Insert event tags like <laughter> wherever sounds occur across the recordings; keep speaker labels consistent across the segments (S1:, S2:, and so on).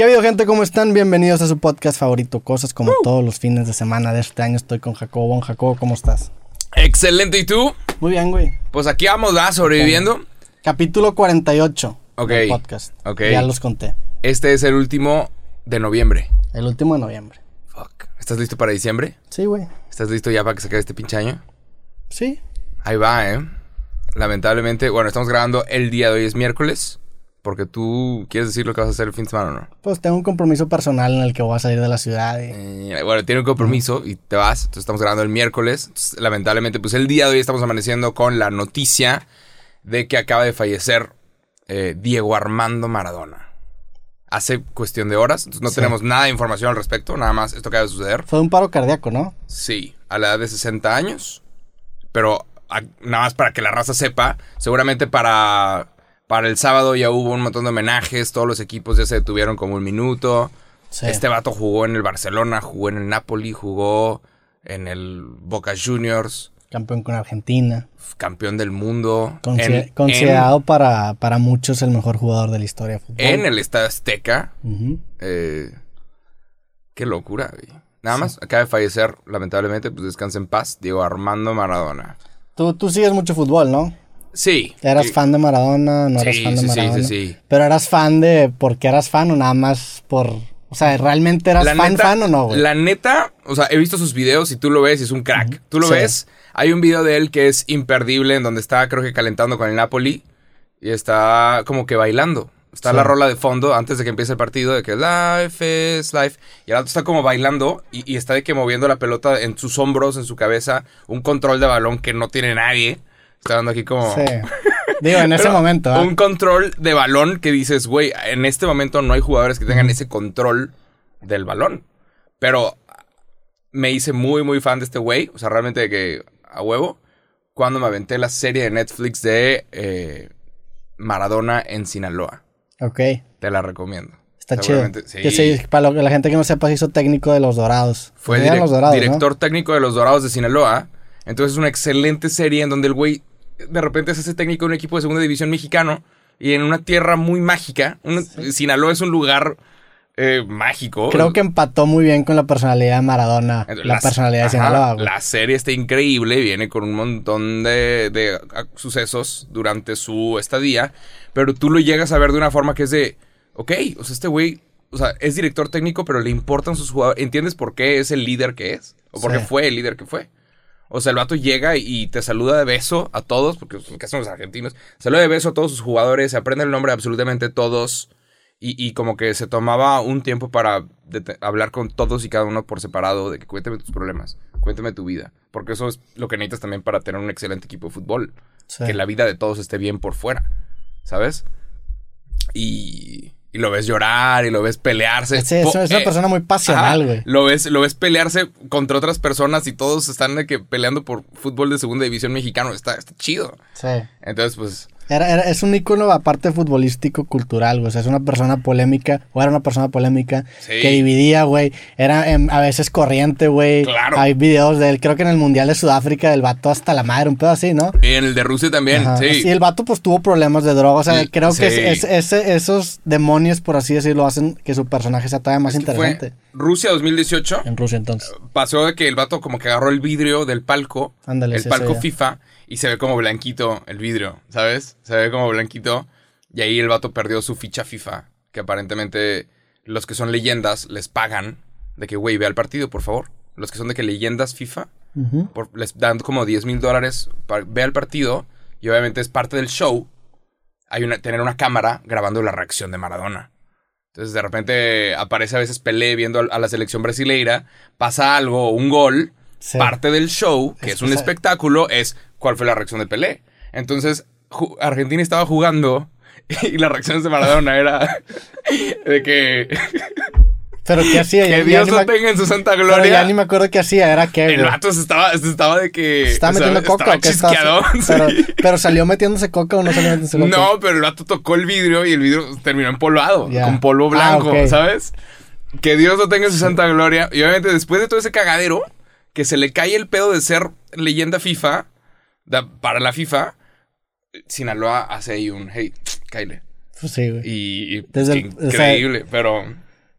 S1: ¿Qué ha habido, gente? ¿Cómo están? Bienvenidos a su podcast favorito, Cosas como todos los fines de semana de este año. Estoy con Jacobo. Bon, Jacobo, ¿cómo estás?
S2: Excelente, ¿y tú?
S1: Muy bien, güey.
S2: Pues aquí vamos, ¿verdad? Sobreviviendo.
S1: Capítulo 48
S2: Ok.
S1: del podcast.
S2: Ok.
S1: Ya los conté.
S2: Este es el último de noviembre.
S1: El último de noviembre.
S2: Fuck. ¿Estás listo para diciembre?
S1: Sí, güey.
S2: ¿Estás listo ya para que se acabe este pinche año?
S1: Sí.
S2: Ahí va, ¿eh? Lamentablemente, bueno, estamos grabando el día de hoy, es miércoles. Porque tú quieres decir lo que vas a hacer el fin de semana, ¿o ¿no?
S1: Pues tengo un compromiso personal en el que voy a salir de la ciudad. y-
S2: Eh, bueno, tiene un compromiso y te vas. Entonces estamos grabando el miércoles. Entonces, lamentablemente, pues el día de hoy estamos amaneciendo con la noticia de que acaba de fallecer eh, Diego Armando Maradona. Hace cuestión de horas. Entonces no
S1: Sí.
S2: tenemos nada de información al respecto. Nada más esto acaba de suceder.
S1: Fue un paro cardíaco, ¿no?
S2: Sí, a la edad de 60 años. Pero a- nada más para que la raza sepa, seguramente para, para el sábado ya hubo un montón de homenajes, todos los equipos ya se detuvieron como un minuto.
S1: Sí.
S2: Este vato jugó en el Barcelona, jugó en el Napoli, jugó en el Boca Juniors,
S1: Campeón con Argentina.
S2: campeón del mundo.
S1: Consi-
S2: en,
S1: considerado para, para muchos el mejor jugador de la historia de fútbol.
S2: en, el Estadio Azteca. Eh, qué locura, güey. Nada más, acaba de fallecer, lamentablemente, pues descansa en paz, Diego Armando Maradona.
S1: Tú, tú sigues mucho fútbol, ¿no?
S2: Sí.
S1: ¿Eras
S2: Sí.
S1: fan de Maradona? ¿No eras
S2: Sí,
S1: fan de
S2: sí, sí,
S1: Maradona?
S2: sí, sí.
S1: Pero eras fan de porque eras fan o nada más por... O sea, ¿realmente eras
S2: La
S1: fan
S2: neta-
S1: fan o no, güey?
S2: La neta, o sea, he visto sus videos y tú lo ves y es un crack. Tú lo
S1: Sí.
S2: ves. Hay un video de él que es imperdible en donde está, creo que calentando con el Napoli y está como que bailando. Está
S1: Sí.
S2: la rola de fondo antes de que empiece el partido de que life is life. Y el otro está como bailando y, y está de que moviendo la pelota en sus hombros, en su cabeza. Un control de balón que no tiene nadie. Está dando aquí como...
S1: Sí. Digo, en <laughs> ese momento, ¿ah?
S2: Un control de balón que dices, güey, en este momento no hay jugadores que tengan ese control del balón. Pero me hice muy, muy fan de este güey. O sea, realmente de que a huevo. Cuando me aventé la serie de Netflix de eh, Maradona en Sinaloa.
S1: Ok.
S2: Te la recomiendo.
S1: Está chido.
S2: Sí.
S1: Que sí, para lo la gente que no sepa, se hizo técnico de los Dorados.
S2: Fue direc-
S1: los Dorados, ¿no?
S2: director técnico de los Dorados de Sinaloa. Entonces es una excelente serie en donde el güey de repente se hace técnico de un equipo de segunda división mexicano y en una tierra muy mágica. Un- Sinaloa es un lugar eh, mágico.
S1: Creo que empató muy bien con la personalidad de Maradona.
S2: Entonces,
S1: la personalidad de Sinaloa, güey.
S2: La serie está increíble, viene con un montón de, de, sucesos durante su estadía, pero tú lo llegas a ver de una forma que es de, ok, o sea, este güey, o sea, es director técnico, pero le importan sus jugadores, ¿entiendes por qué es el líder que es? ¿O por qué
S1: Sí.
S2: fue el líder que fue? O sea, el vato llega y te saluda de beso a todos, porque que hacen los argentinos. Saluda de beso a todos sus jugadores, se aprende el nombre de absolutamente todos. Y, y como que se tomaba un tiempo para hablar con todos y cada uno por separado de que cuéntame tus problemas, cuéntame tu vida. Porque eso es lo que necesitas también para tener un excelente equipo de fútbol.
S1: Sí.
S2: Que la vida de todos esté bien por fuera, ¿sabes? Y, y lo ves llorar y lo ves pelearse.
S1: Sí, es, una
S2: eh,
S1: persona muy pasional, güey.
S2: Lo ves, lo ves pelearse contra otras personas y todos están de que peleando por fútbol de segunda división mexicano. Está, está chido.
S1: Sí.
S2: Entonces, pues.
S1: Era, era- es un ícono aparte futbolístico cultural, güey. O sea, es una persona polémica, o era una persona polémica
S2: Sí.
S1: que dividía, güey. Era em, a veces corriente, güey.
S2: Claro.
S1: Hay videos de él, creo que en el Mundial de Sudáfrica, del vato hasta la madre, un pedo así, ¿no?
S2: Y en el de Rusia también,
S1: Ajá.
S2: sí.
S1: Y el vato pues tuvo problemas de droga. O sea,
S2: Sí,
S1: creo que es- es- esos demonios, por así decirlo, hacen que su personaje sea todavía más interesante.
S2: Rusia 2018.
S1: En Rusia entonces.
S2: Pasó de que el vato como que agarró el vidrio del palco.
S1: Ándale,
S2: el
S1: sí,
S2: palco
S1: ya.
S2: Y se ve como blanquito el vidrio, ¿sabes? Se ve como blanquito. Y ahí el vato perdió su ficha FIFA. Que aparentemente los que son leyendas les pagan. De que, güey, ve al partido, por favor. Los que son de que leyendas FIFA. Por- les dan como 10 mil dólares ver el partido y obviamente es parte del show hay una, tener una cámara grabando la reacción de Maradona. Entonces de repente aparece a veces Pelé viendo a, a la selección brasileira, pasa algo, un gol,
S1: Sí.
S2: parte del show, que
S1: Es-
S2: es, un
S1: o sea-
S2: espectáculo, es cuál fue la reacción de Pelé. Entonces Argentina estaba jugando <laughs> y la reacción de Maradona era <laughs> de que,
S1: Pero ¿qué hacía? <laughs> Ya-
S2: que
S1: ya
S2: Dios
S1: ni
S2: lo
S1: me-
S2: tenga en su santa
S1: pero
S2: gloria.
S1: ya ni me acuerdo qué hacía. Era que,
S2: El vato se estaba, se estaba de que.
S1: ¿Se estaba metiendo coca
S2: estaba
S1: o qué estaba
S2: chisqueadón,
S1: haciendo?
S2: sí.
S1: pero, pero salió metiéndose coca o no salió metiéndose coca.
S2: No, pero el vato tocó el vidrio y el vidrio terminó empolvado,
S1: Ya.
S2: con polvo
S1: Ah,
S2: blanco. ¿sabes? Que Dios lo tenga en su santa gloria. Y obviamente después de todo ese cagadero, que se le cae el pedo de ser leyenda FIFA, da- para la FIFA, Sinaloa hace ahí un, hey, Kyle.
S1: Pues sí, güey.
S2: Y, y
S1: Desde el-
S2: increíble, pero...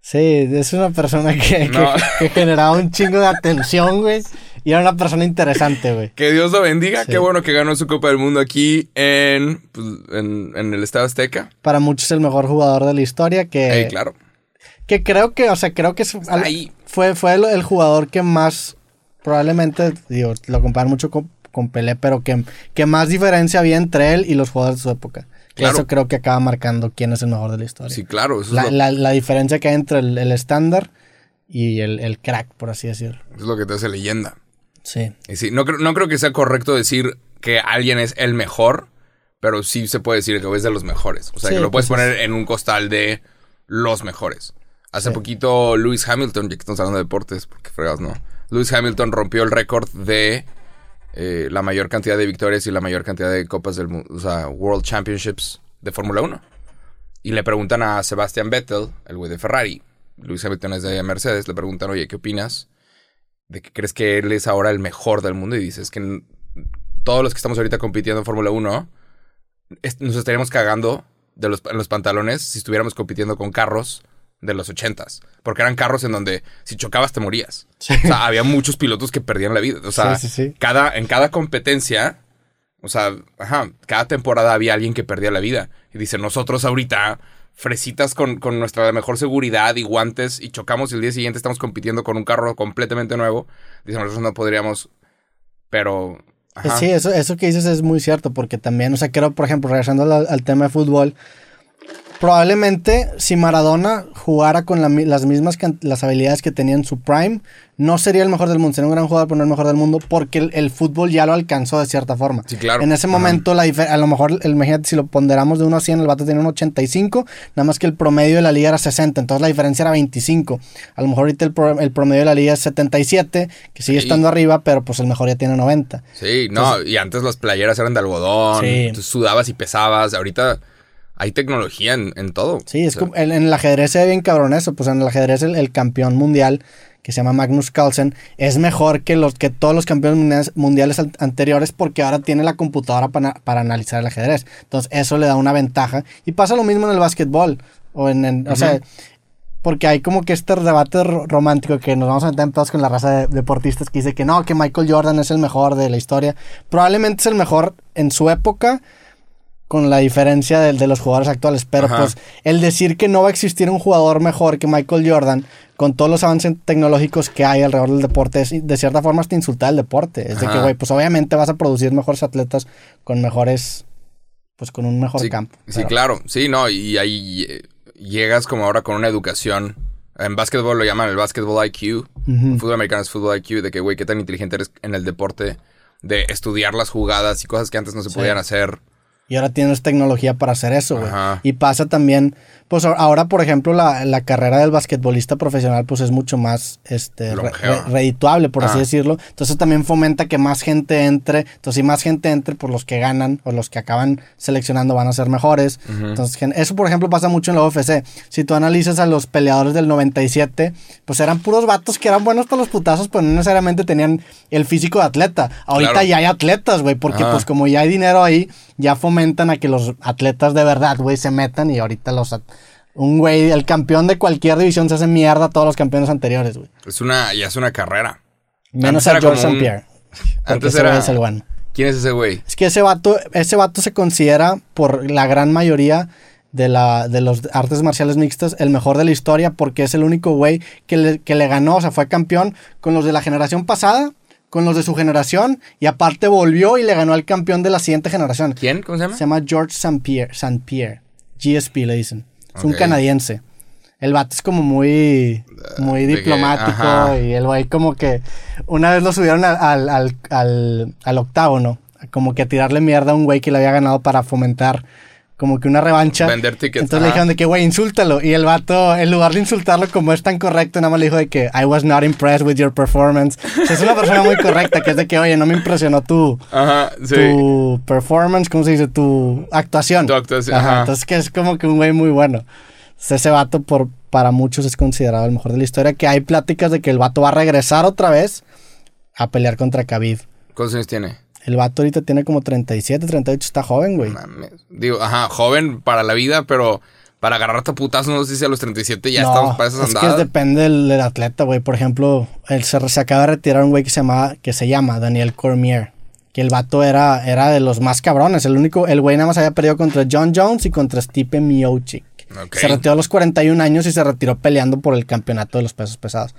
S1: Sí, es una persona que,
S2: No.
S1: que, que generaba un chingo de atención, güey. Y era una persona interesante, güey.
S2: Que Dios lo bendiga.
S1: Sí.
S2: Qué bueno que ganó su Copa del Mundo aquí en, pues, en, en el Estado Azteca.
S1: Para muchos el mejor jugador de la historia, que,
S2: Ey, claro.
S1: que creo que, o sea, creo que es- al-
S2: ahí.
S1: fue, fue el, el jugador que más, probablemente, digo, lo comparan mucho con, con Pelé, pero que, que más diferencia había entre él y los jugadores de su época.
S2: Claro.
S1: Eso creo que acaba marcando quién es el mejor de la historia.
S2: Sí, claro. Eso,
S1: la,
S2: es, lo,
S1: la- la diferencia que hay entre el el estándar y el, el crack, por así decirlo.
S2: es lo que te hace leyenda.
S1: Sí.
S2: Y sí, no, creo- no creo que sea correcto decir que alguien es el mejor, pero sí se puede decir que es de los mejores. O sea,
S1: Sí,
S2: que lo puedes
S1: pues
S2: poner en un costal de los mejores. Hace
S1: Sí.
S2: poquito Lewis Hamilton, ya que estamos hablando de deportes, porque fregados, ¿no? Lewis Hamilton rompió el récord de eh, la mayor cantidad de victorias y la mayor cantidad de copas del mundo, o sea, World Championships de Fórmula 1. Y le preguntan a Sebastian Vettel, el güey de Ferrari, Lewis Hamilton es de Mercedes, le preguntan, oye, ¿qué opinas? ¿De que crees que él es ahora el mejor del mundo? Y dices que todos los que estamos ahorita compitiendo en Fórmula 1 es- nos estaríamos cagando de en los pantalones si estuviéramos compitiendo con carros de los ochentas. Porque eran carros en donde si chocabas te morías.
S1: Sí.
S2: O sea, había muchos pilotos que perdían la vida. O sea,
S1: Sí, sí, sí.
S2: Cada, en cada competencia, o sea, ajá, cada temporada había alguien que perdía la vida. Y dice, nosotros ahorita, fresitas con, con nuestra mejor seguridad y guantes, y chocamos y el día siguiente estamos compitiendo con un carro completamente nuevo. Dice, nosotros no podríamos, pero... ajá.
S1: Sí, eso, eso que dices es muy cierto, porque también, o sea, creo, por ejemplo, regresando al, al tema de fútbol, probablemente si Maradona jugara con la las mismas las habilidades que tenía en su prime, no sería el mejor del mundo, sería un gran jugador, pero no el mejor del mundo, porque el, el fútbol ya lo alcanzó de cierta forma.
S2: Sí, claro.
S1: En ese momento, la a lo mejor, el- imagínate, si lo ponderamos de 1 a 100, el vato tenía un 85, nada más que el promedio de la liga era 60, entonces la diferencia era 25. A lo mejor ahorita el, pro- el promedio de la liga es 77, que sigue
S2: Sí.
S1: estando arriba, pero pues el mejor ya tiene 90.
S2: Sí, no, y antes las playeras eran de algodón,
S1: Sí.
S2: tú sudabas y pesabas, ahorita hay tecnología en, en todo.
S1: Sí, es
S2: O sea,
S1: como, en, en el ajedrez se ve bien cabrón eso, pues en el ajedrez el, el campeón mundial que se llama Magnus Carlsen es mejor que los que todos los campeones mundiales, mundiales an- anteriores porque ahora tiene la computadora para, para analizar el ajedrez. Entonces eso le da una ventaja y pasa lo mismo en el básquetbol o en, en- o sea, porque hay como que este debate ro- romántico que nos vamos a meter en pedos con la raza de deportistas que dice que no, que Michael Jordan es el mejor de la historia. Probablemente es el mejor en su época, con la diferencia del- de, los jugadores actuales. Pero
S2: Ajá.
S1: pues el decir que no va a existir un jugador mejor que Michael Jordan, con todos los avances tecnológicos que hay alrededor del deporte, es de cierta forma hasta insultar al deporte. Es de que, güey, pues obviamente vas a producir mejores atletas con mejores, pues con un mejor
S2: sí,
S1: campo.
S2: Sí,
S1: Pero-
S2: claro, sí, no, y ahí eh, llegas como ahora con una educación. En básquetbol lo llaman el básquetbol IQ.
S1: Ujú.
S2: En fútbol americano es fútbol IQ, de que, güey, qué tan inteligente eres en el deporte, de estudiar las jugadas y cosas que antes no se
S1: Sí.
S2: podían hacer.
S1: Y ahora tienes tecnología para hacer eso, güey. Y pasa también, pues ahora, por ejemplo, la, la carrera del basquetbolista profesional, pues es mucho más este, re- redituable, por así
S2: Ah.
S1: decirlo. Entonces también fomenta que más gente entre. Entonces, si más gente entre, pues los que ganan o los que acaban seleccionando van a ser mejores. Entonces, eso, por ejemplo, pasa mucho en la UFC. Si tú analizas a los peleadores del 97, pues eran puros vatos que eran buenos para los putazos, pero no necesariamente tenían el físico de atleta. Ahorita
S2: Claro.
S1: ya hay atletas, güey, porque
S2: Ah.
S1: pues como ya hay dinero ahí, ya fomentan a que los atletas de verdad, güey, se metan y ahorita los... at- Un güey, el campeón de cualquier división se hace mierda a todos los campeones anteriores, güey.
S2: Es una, ya es una carrera.
S1: Menos
S2: Antes
S1: a George St. Pierre. <laughs>
S2: Antes era-
S1: es el.
S2: ¿Quién es ese güey?
S1: Es que ese vato, ese vato se considera por la gran mayoría de, la, de los artes marciales mixtas el mejor de la historia porque es el único güey que le, que le ganó, o sea, fue campeón con los de la generación pasada, con los de su generación y aparte volvió y le ganó al campeón de la siguiente generación.
S2: ¿Quién? ¿Cómo se llama?
S1: Se llama George St. Pierre, St. Pierre. GSP le dicen. Es un canadiense. El vato es como muy, muy
S2: que-
S1: diplomático y el güey como que una vez lo subieron al, al, al, al, al octágono, como que a tirarle mierda a un güey que le había ganado para fomentar como que una revancha.
S2: Vender tickets,
S1: Entonces le
S2: ajá.
S1: dijeron de que, güey, insúltalo. Y el vato, en lugar de insultarlo como es tan correcto, nada más le dijo de que I was not impressed with your performance. O sea, es una persona muy correcta, que es de que, oye, no me impresionó tu,
S2: Ajá, sí.
S1: tu performance, ¿cómo se dice? Tu actuación.
S2: Tu actuación,
S1: Ajá,
S2: ajá.
S1: Entonces que es como que un güey muy bueno. Entonces, ese vato por, para muchos es considerado el mejor de la historia. Que hay pláticas de que el vato va a regresar otra vez a pelear contra Khabib.
S2: ¿Cuántos años tiene?
S1: El vato ahorita tiene como 37, 38, está joven, güey.
S2: Mames. Digo, ajá, joven para la vida, pero Para agarrarte a putazos, no sé si a los 37 ya
S1: No,
S2: estamos para esas
S1: es que
S2: andadas.
S1: depende del, del atleta, güey. Por ejemplo, el, se, se acaba de retirar un güey que se, llama, que se llama Daniel Cormier. Que el vato era, era de los más cabrones. El único, el güey nada más había perdido contra John Jones y contra Stipe Miocic. Se retiró a los 41 años y se retiró peleando por el campeonato de los pesos pesados.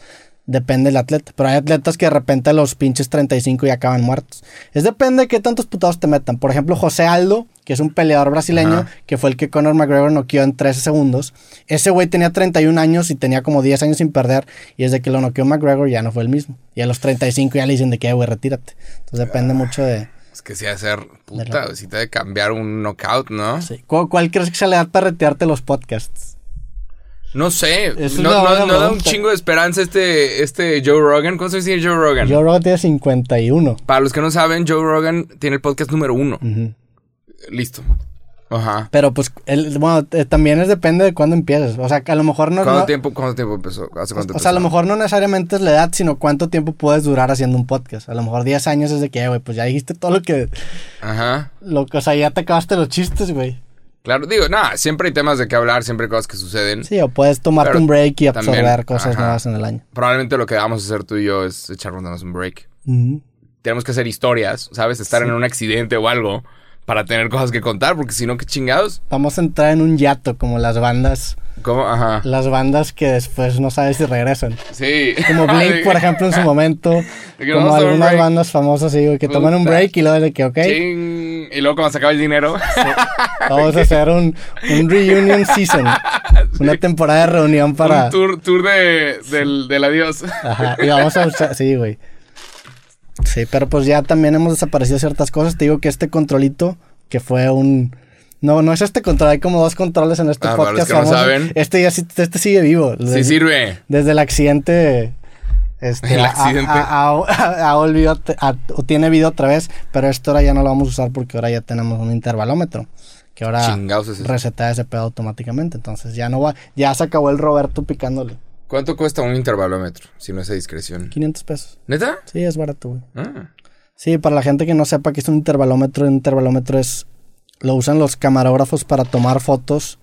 S1: Depende del atleta. Pero hay atletas que de repente a los pinches 35 ya acaban muertos. Es depende de qué tantos putados te metan. Por ejemplo, José Aldo, que es un peleador brasileño,
S2: Ajá.
S1: que fue el que Conor McGregor noqueó en 13 segundos. Ese güey tenía 31 años y tenía como 10 años sin perder. Y desde que lo noqueó McGregor ya no fue el mismo. Y a los 35 ya le dicen de que, güey, retírate. Entonces depende mucho de...
S2: Es que sí ha de ser puta, si te de cambiar un knockout, ¿no?
S1: sí. ¿Cuál, cuál crees que se le da para retirarte los podcasts?
S2: No sé.
S1: Es
S2: no, no- da un chingo de esperanza este, este Joe Rogan. ¿Cuántos años tiene Joe Rogan?
S1: Joe Rogan tiene 51.
S2: Para los que no saben, Joe Rogan tiene el podcast número uno.
S1: Ujú.
S2: Listo. Ajá.
S1: Pero pues, bueno, eh, también es depende de cuándo empieces. O sea, a lo mejor no...
S2: ¿Cuánto,
S1: no-
S2: tiempo, ¿Cuánto tiempo empezó? ¿Hace cuánto
S1: o sea, a lo mejor no necesariamente es la edad, sino cuánto tiempo puedes durar haciendo un podcast. A lo mejor 10 años es de que, eh, güey, pues ya dijiste todo lo que...
S2: Ajá.
S1: Lo, o sea, ya te acabaste los chistes, güey.
S2: Claro, digo, nada, siempre hay temas de qué hablar, siempre hay cosas que suceden.
S1: Sí, o puedes tomarte un break y absorber
S2: también,
S1: cosas
S2: ajá.
S1: nuevas en el año.
S2: Probablemente lo que vamos a hacer tú y yo es echarnos un break. Tenemos que hacer historias, ¿sabes? Estar en un accidente o algo para tener cosas que contar, porque si no, qué chingados.
S1: Vamos a entrar en un yato como las bandas,
S2: ¿Cómo? Ajá.
S1: las bandas que después no sabes si regresan.
S2: Sí.
S1: Como <laughs> Blink, por ejemplo, en su <laughs> momento. Como algunas bandas famosas, güey, que toman un break y luego de que, ok,
S2: Ching. Y luego cuando se acaba el dinero. <laughs>
S1: vamos a hacer un, un reunion season. Una temporada de reunión para...
S2: Un tour, tour de, del, del adiós.
S1: Ajá, y vamos a usar, sí, güey. Sí, pero pues ya también hemos desaparecido ciertas cosas. Te digo que este controlito, que fue un... No, no es este control, hay como dos controles en este
S2: Ah, para los
S1: podcast.
S2: no saben.
S1: Este ya este sigue vivo.
S2: Sí sirve.
S1: desde el accidente... Este,
S2: El accidente.
S1: A- a- o tiene vida otra vez, pero esto ahora ya no lo vamos a usar porque ahora ya tenemos un intervalómetro. Que ahora
S2: es
S1: reseta ese pedo automáticamente. Entonces ya no va, ya se acabó el Roberto picándole.
S2: ¿Cuánto cuesta un intervalómetro? Si no es a discreción.
S1: 500 pesos.
S2: ¿Neta?
S1: Sí, es barato, güey.
S2: Ah.
S1: Sí, para la gente que no sepa que es un intervalómetro, un intervalómetro es lo usan los camarógrafos para tomar fotos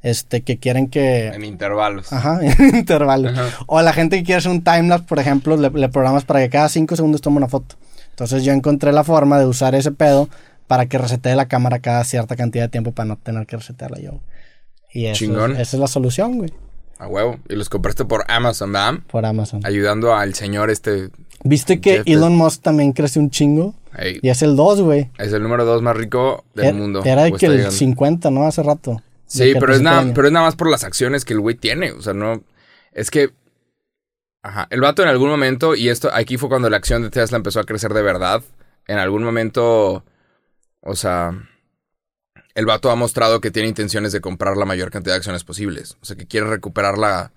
S1: este que quieren que
S2: En intervalos.
S1: ajá, <laughs> en intervalo.
S2: Ajá.
S1: O la gente que quiere hacer un timelapse, por ejemplo, le, le programas para que cada 5 segundos tome una foto. Entonces yo encontré la forma de usar ese pedo para que resetee la cámara cada cierta cantidad de tiempo para no tener que resetearla yo. Y eso,
S2: Chingón.
S1: esa es la solución, güey,
S2: A huevo. Y los compraste por Amazon, ¿verdad?
S1: por Amazon.
S2: Ayudando al señor este.
S1: ¿Viste que
S2: Jeff
S1: Elon Musk también creció un chingo?
S2: Ey,
S1: Y es el 2, güey.
S2: es el número dos más rico del
S1: Era-
S2: mundo.
S1: Era
S2: O
S1: que el
S2: llegando.
S1: 50, ¿no? Hace rato.
S2: Sí, pero es, nada, pero es nada más por las acciones que el güey tiene. O sea, no. Es que. Ajá. El vato en algún momento, y esto aquí fue cuando la acción de Tesla empezó a crecer de verdad. En algún momento. O sea. El vato ha mostrado que tiene intenciones de comprar la mayor cantidad de acciones posibles. O sea, que quiere recuperar la,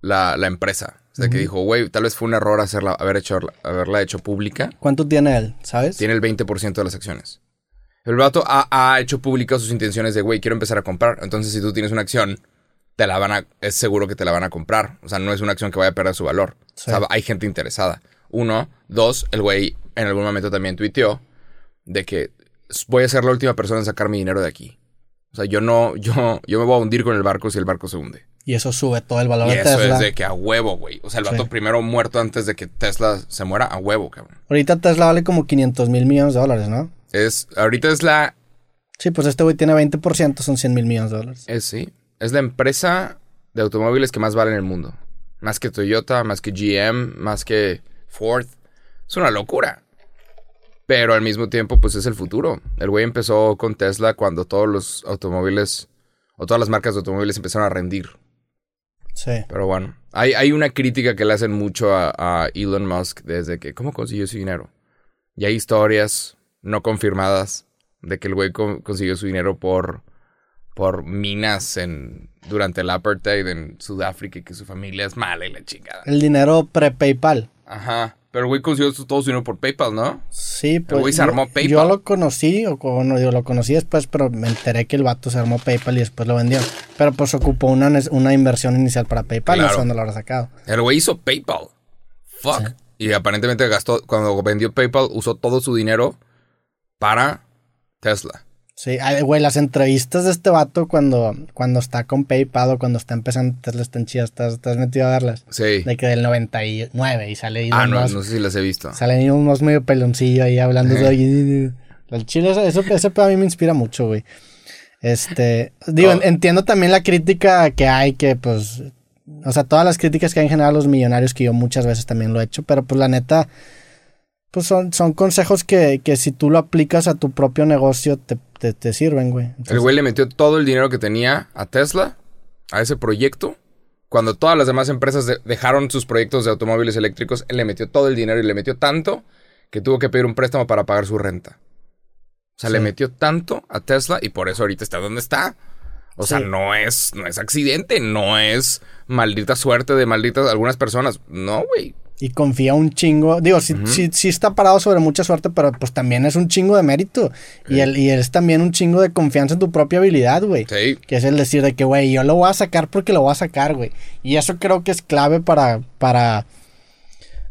S2: la, la empresa. O sea, que dijo, güey, tal vez fue un error hacerla, haber hecho, haberla hecho pública.
S1: ¿Cuánto tiene él? ¿Sabes?
S2: Tiene el 20% de las acciones. El vato ha, ha hecho públicas sus intenciones de, güey, quiero empezar a comprar. Entonces, si tú tienes una acción, te la van a, es seguro que te la van a comprar. O sea, no es una acción que vaya a perder su valor.
S1: Sí.
S2: O sea, hay gente interesada. Uno. Dos, el güey en algún momento también tuiteó de que voy a ser la última persona en sacar mi dinero de aquí. O sea, yo no, <laughs> yo, yo me voy a hundir con el barco si el barco se hunde.
S1: Y eso sube todo el valor
S2: Y
S1: de
S2: eso
S1: Tesla.
S2: es de que a huevo, güey. O sea, el vato
S1: Sí.
S2: primero muerto antes de que Tesla se muera, a huevo, cabrón.
S1: Ahorita Tesla vale como 500 mil millones de dólares, ¿no?
S2: Es, ahorita es la
S1: Sí, pues este güey tiene 20%, son 100 mil millones de dólares.
S2: Es sí. Es la empresa de automóviles que más vale en el mundo. Más que Toyota, más que GM, más que Ford. Es una locura. Pero al mismo tiempo, pues es el futuro. El güey empezó con Tesla cuando todos los automóviles o todas las marcas de automóviles empezaron a rendir.
S1: Sí.
S2: Pero bueno, hay, hay una crítica que le hacen mucho a, a Elon Musk desde que, ¿cómo consiguió su dinero? Y hay historias no confirmadas de que el güey co- consiguió su dinero por, por minas en, durante el apartheid en Sudáfrica y que su familia es mala y la chingada.
S1: El dinero pre-PayPal.
S2: Ajá. Pero el güey consiguió todo su dinero por PayPal, ¿no?
S1: Sí, pues.
S2: güey se
S1: yo-
S2: armó PayPal.
S1: Yo lo conocí, o bueno, yo lo conocí después, pero me enteré que el vato se armó PayPal y después lo vendió. Pero pues ocupó una, una inversión inicial para PayPal, no
S2: Claro.
S1: sé dónde lo habrá sacado.
S2: El güey hizo PayPal. Fuck. Y aparentemente gastó, cuando vendió PayPal, usó todo su dinero para Tesla.
S1: Sí, ay, güey, las entrevistas de este vato cuando, cuando está con PayPal o cuando está empezando, te las están chidas, estás, estás metido a verlas.
S2: Sí.
S1: De que del 99 y sale
S2: Ah,
S1: Elon
S2: no,
S1: Musk.
S2: no sé si las he visto.
S1: Salen unos medio peloncillo ahí hablando de... El chile, eso, eso, ese pedo a mí me inspira mucho, güey. Este, digo,
S2: Oh.
S1: en- entiendo también la crítica que hay, que pues, o sea, todas las críticas que hay en general a los millonarios, que yo muchas veces también lo he hecho, pero pues la neta, pues son, son consejos que, que si tú lo aplicas a tu propio negocio, te, te, te sirven, güey. Entonces,
S2: El güey le metió todo el dinero que tenía a Tesla, a ese proyecto. Cuando todas las demás empresas de- dejaron sus proyectos de automóviles eléctricos, él le metió todo el dinero y le metió tanto que tuvo que pedir un préstamo para pagar su renta. O sea,
S1: Sí.
S2: le metió tanto a Tesla y por eso ahorita está donde está. O sea, no es, no es accidente, no es maldita suerte de malditas algunas personas. No, güey.
S1: Y confía un chingo. Digo, sí, sí, sí está parado sobre mucha suerte, pero pues también es un chingo de mérito. Y, el, y es también un chingo de confianza en tu propia habilidad, güey.
S2: Sí.
S1: Que es el decir de que, güey, yo lo voy a sacar porque lo voy a sacar, güey. Y eso creo que es clave para, para...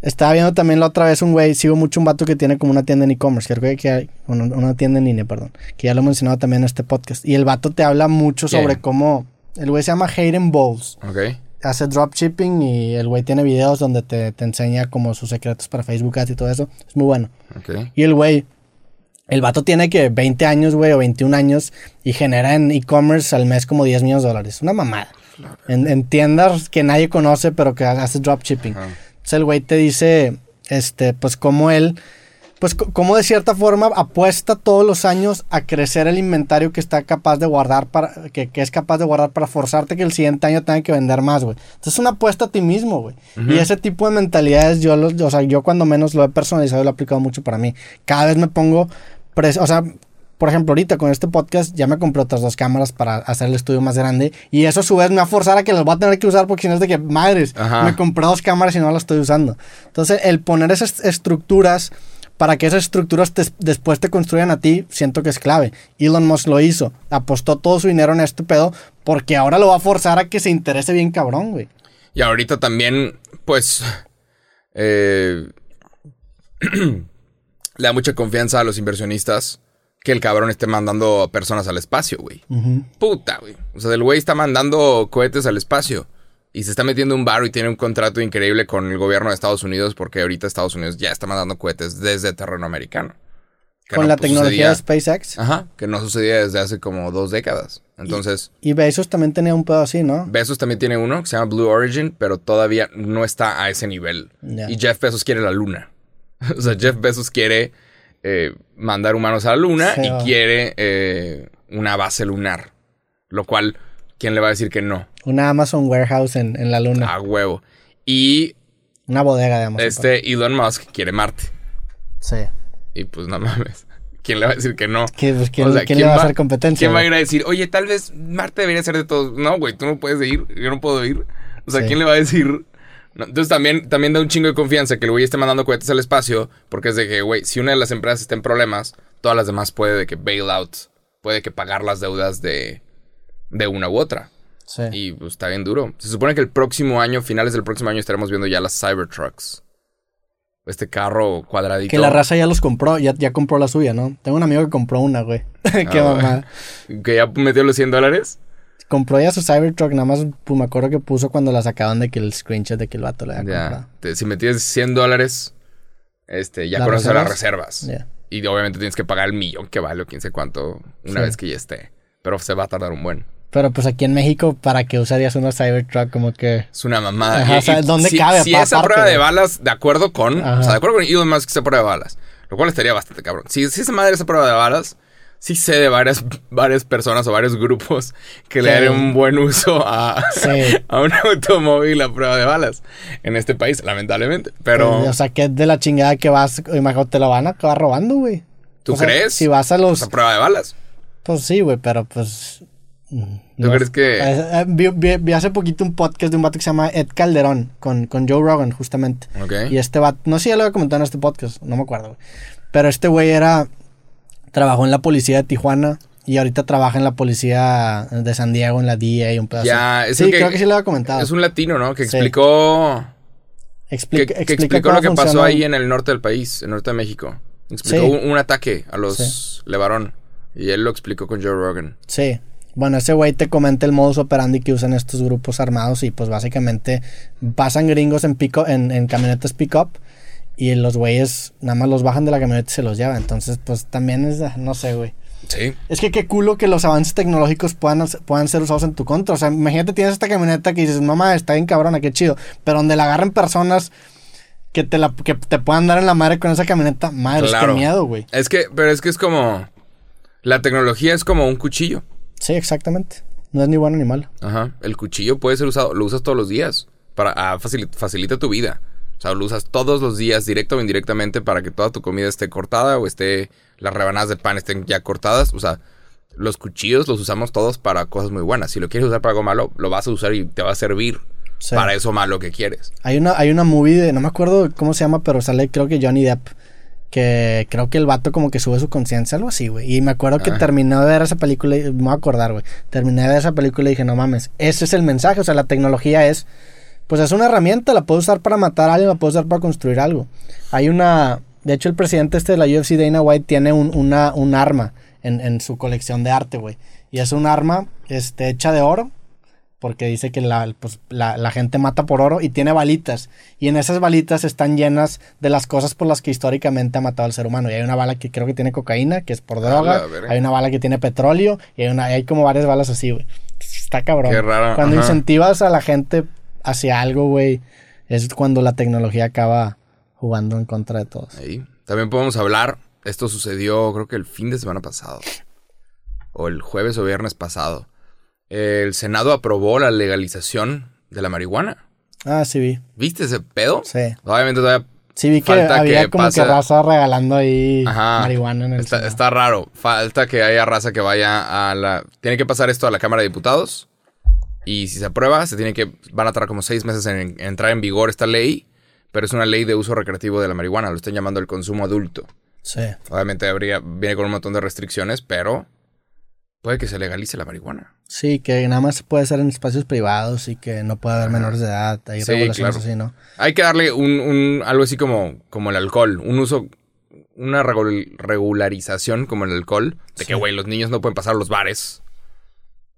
S1: Estaba viendo también la otra vez un güey, sigo mucho un vato que tiene como una tienda en e-commerce, creo que hay, una, una tienda en línea, perdón, que ya lo he mencionado también en este podcast. Y el vato te habla mucho sobre cómo... El güey se llama Hayden Bowles
S2: Ok.
S1: Hace dropshipping y el güey tiene videos donde te, te enseña como sus secretos para Facebook Ads y todo eso. Es muy bueno.
S2: Ok.
S1: Y el güey, el vato tiene que 20 años, güey, o 21 años y genera en e-commerce al mes como 10 millones de dólares. Una mamada. En, en tiendas que nadie conoce, pero que hace dropshipping.
S2: Ajá.
S1: Entonces el güey te dice, este, pues como él, pues co- como de cierta forma apuesta todos los años a crecer el inventario que está capaz de guardar para, que, que es capaz de guardar para forzarte que el siguiente año tenga que vender más, güey. Entonces es una apuesta a ti mismo, güey. Y ese tipo de mentalidades yo los, o sea, yo cuando menos lo he personalizado y lo he aplicado mucho para mí. Cada vez me pongo, pres- o sea, por ejemplo, ahorita con este podcast ya me compré otras dos cámaras para hacer el estudio más grande. Y eso a su vez me va a forzar a que las voy a tener que usar porque si no es de que, madres,
S2: Ajá.
S1: me compré dos cámaras y no las estoy usando. Entonces, el poner esas estructuras para que esas estructuras te- después te construyan a ti, siento que es clave. Elon Musk lo hizo. Apostó todo su dinero en este pedo porque ahora lo va a forzar a que se interese bien cabrón, güey.
S2: Y ahorita también, pues, eh, <clears throat> le da mucha confianza a los inversionistas que el cabrón esté mandando personas al espacio, güey. Puta, güey. O sea, el güey está mandando cohetes al espacio y se está metiendo un bar y tiene un contrato increíble con el gobierno de Estados Unidos porque ahorita Estados Unidos ya está mandando cohetes desde terreno americano.
S1: Con
S2: no,
S1: la tecnología de SpaceX.
S2: Ajá, que no sucedía desde hace como dos décadas. Entonces...
S1: Y Bezos también tenía un pedo así, ¿no?
S2: Bezos también tiene uno que se llama Blue Origin, pero todavía no está a ese nivel. Y Jeff Bezos quiere la luna. <laughs> o sea, Jeff Bezos quiere eh, mandar humanos a la luna
S1: Sí,
S2: y quiere eh, una base lunar. Lo cual, ¿quién le va a decir que no?
S1: Una Amazon warehouse en, en la luna.
S2: A huevo. Y
S1: Una bodega de Amazon.
S2: este Elon Musk quiere Marte.
S1: Sí.
S2: Y pues no mames. <laughs> ¿Quién le va a decir que no?
S1: ¿Quién, pues, quién-
S2: O sea,
S1: quién le va a hacer competencia?
S2: ¿Quién va a ir a decir, oye, tal vez Marte debería ser de todos? No, güey, tú no puedes ir, yo no puedo ir. O sea,
S1: Sí.
S2: ¿quién le va a decir? No, entonces también, también da un chingo de confianza que el güey esté mandando cohetes al espacio, porque es de que, güey, si una de las empresas está en problemas, todas las demás puede de que bailout, puede que pagar las deudas de, de una u otra.
S1: Sí.
S2: Y pues está bien duro. Se supone que el próximo año, finales del próximo año, estaremos viendo ya las Cybertrucks. Este carro cuadradito.
S1: Que la raza ya los compró, ya, ya compró la suya, ¿no? Tengo un amigo que compró una, güey. <laughs> Qué
S2: Ah,
S1: mamada.
S2: Que ya metió los 100 dólares.
S1: Compró ya su Cybertruck, nada más pues, me acuerdo que puso cuando la sacaban de que el screenshot de que el vato le había comprado.
S2: Te- si metías 100 dólares, este, ya
S1: ¿Las
S2: conoces a las
S1: reservas?
S2: reservas.
S1: Ya.
S2: Y obviamente tienes que pagar el millón que vale o quién sé cuánto una
S1: Sí.
S2: vez que ya esté. Pero se va a tardar un buen.
S1: Pero pues aquí en México, ¿para qué usarías una Cybertruck? Como que...
S2: Es una mamada.
S1: Ajá,
S2: Y-
S1: o sea, ¿dónde
S2: si,
S1: cabe,
S2: Si esa prueba de balas, de acuerdo con. O sea, de acuerdo con Elon Musk, esa prueba de balas. Lo cual estaría bastante cabrón. Si, si esa madre esa prueba de balas, sí sé de varias, <laughs> varias personas o varios grupos que le darían un buen uso a,
S1: Sí. <laughs>
S2: a un automóvil a prueba de balas en este país, lamentablemente. Pero.
S1: O sea, que es de la chingada que vas... Imagínate, te lo van a acabar robando, güey.
S2: ¿Tú
S1: O sea,
S2: crees?
S1: Si vas a los...
S2: esa prueba de balas.
S1: Pues sí, güey, pero pues...
S2: ¿Tú crees que.?
S1: Eh, eh, Vi, vi- vi hace poquito un podcast de un vato que se llama Ed Calderón, con, con Joe Rogan, justamente.
S2: Ok.
S1: Y este vato, no sé si ya lo había comentado en este podcast, no me acuerdo, güey. Pero este güey era, trabajó en la policía de Tijuana y ahorita trabaja en la policía de San Diego, en la DEA y un pedazo.
S2: Ya, es
S1: sí,
S2: que-
S1: creo que sí lo había comentado.
S2: Es un latino, ¿no? Que explicó.
S1: Explica,
S2: que explicó
S1: cómo
S2: lo que pasó
S1: funciona.
S2: ahí en el norte del país, en el norte de México. Explicó
S1: Sí.
S2: un, un ataque a los. Levarón. Y él lo explicó con Joe Rogan.
S1: Sí. Bueno, ese güey te comenta el modus operandi que usan estos grupos armados y pues básicamente pasan gringos en, pico, en, en camionetas pick-up y los güeyes nada más los bajan de la camioneta y se los llevan. Entonces, pues también es, no sé, güey.
S2: Sí.
S1: Es que qué culo que los avances tecnológicos puedan, puedan ser usados en tu contra. O sea, imagínate tienes esta camioneta que dices, mamá, está bien cabrona, qué chido. Pero donde la agarren personas que te, la, que te puedan dar en la madre con esa camioneta, madre,
S2: Claro.
S1: qué miedo, güey.
S2: Es que, pero es que es como. La tecnología es como un cuchillo.
S1: Sí, exactamente. No es ni bueno ni malo.
S2: Ajá. El cuchillo puede ser usado, lo usas todos los días. Para ah, facil- facilita tu vida. O sea, lo usas todos los días, directo o indirectamente, para que toda tu comida esté cortada o esté. Las rebanadas de pan estén ya cortadas. O sea, los cuchillos los usamos todos para cosas muy buenas. Si lo quieres usar para algo malo, lo vas a usar y te va a servir
S1: Sí.
S2: para eso malo que quieres.
S1: Hay una, hay una movie de, no me acuerdo cómo se llama, pero sale creo que Johnny Depp. Que creo que el vato como que sube su conciencia, algo así, güey. Y me acuerdo que
S2: Ah.
S1: terminé de ver esa película, y me voy a acordar, güey. Terminé de ver esa película y dije, no mames, ese es el mensaje. O sea, la tecnología es, pues es una herramienta, la puedes usar para matar a alguien, la puedes usar para construir algo. Hay una, de hecho el presidente este de la UFC, Dana White, tiene un, una, un arma en, en su colección de arte, güey. Y es un arma este, hecha de oro, porque dice que la, pues, la, la gente mata por oro y tiene balitas. Y en esas balitas están llenas de las cosas por las que históricamente ha matado al ser humano. Y hay una bala que creo que tiene cocaína, que es por droga.
S2: la verga.
S1: Hay una bala que tiene petróleo. Y hay, una, hay como varias balas así, güey. Está cabrón.
S2: Qué raro,
S1: Cuando
S2: ajá.
S1: incentivas a la gente hacia algo, güey, es cuando la tecnología acaba jugando en contra de todos.
S2: Ahí. También podemos hablar. Esto sucedió, creo que el fin de semana pasado. O el jueves o viernes pasado. El Senado aprobó la legalización de la marihuana.
S1: Ah, sí vi.
S2: ¿Viste ese pedo?
S1: Sí.
S2: Obviamente todavía
S1: Sí vi que
S2: Falta
S1: había
S2: que
S1: como
S2: pase-
S1: que raza regalando ahí
S2: Ajá.
S1: marihuana en el
S2: Está, está raro. Falta que haya raza que vaya a la. Tiene que pasar esto a la Cámara de Diputados. Y si se aprueba, se tiene que. Van a tardar como seis meses en, en entrar en vigor esta ley. Pero es una ley de uso recreativo de la marihuana. Lo están llamando el consumo adulto.
S1: Sí.
S2: Obviamente habría, viene con un montón de restricciones, pero puede que se legalice la marihuana.
S1: Sí, que nada más puede ser en espacios privados y que no puede haber
S2: Ajá.
S1: menores de edad. Hay
S2: Sí,
S1: regulaciones
S2: claro.
S1: así, ¿no?
S2: Hay que darle un, un- algo así como, como el alcohol, un uso, una regul- regularización como el alcohol, de que, güey, los niños no pueden pasar a los bares.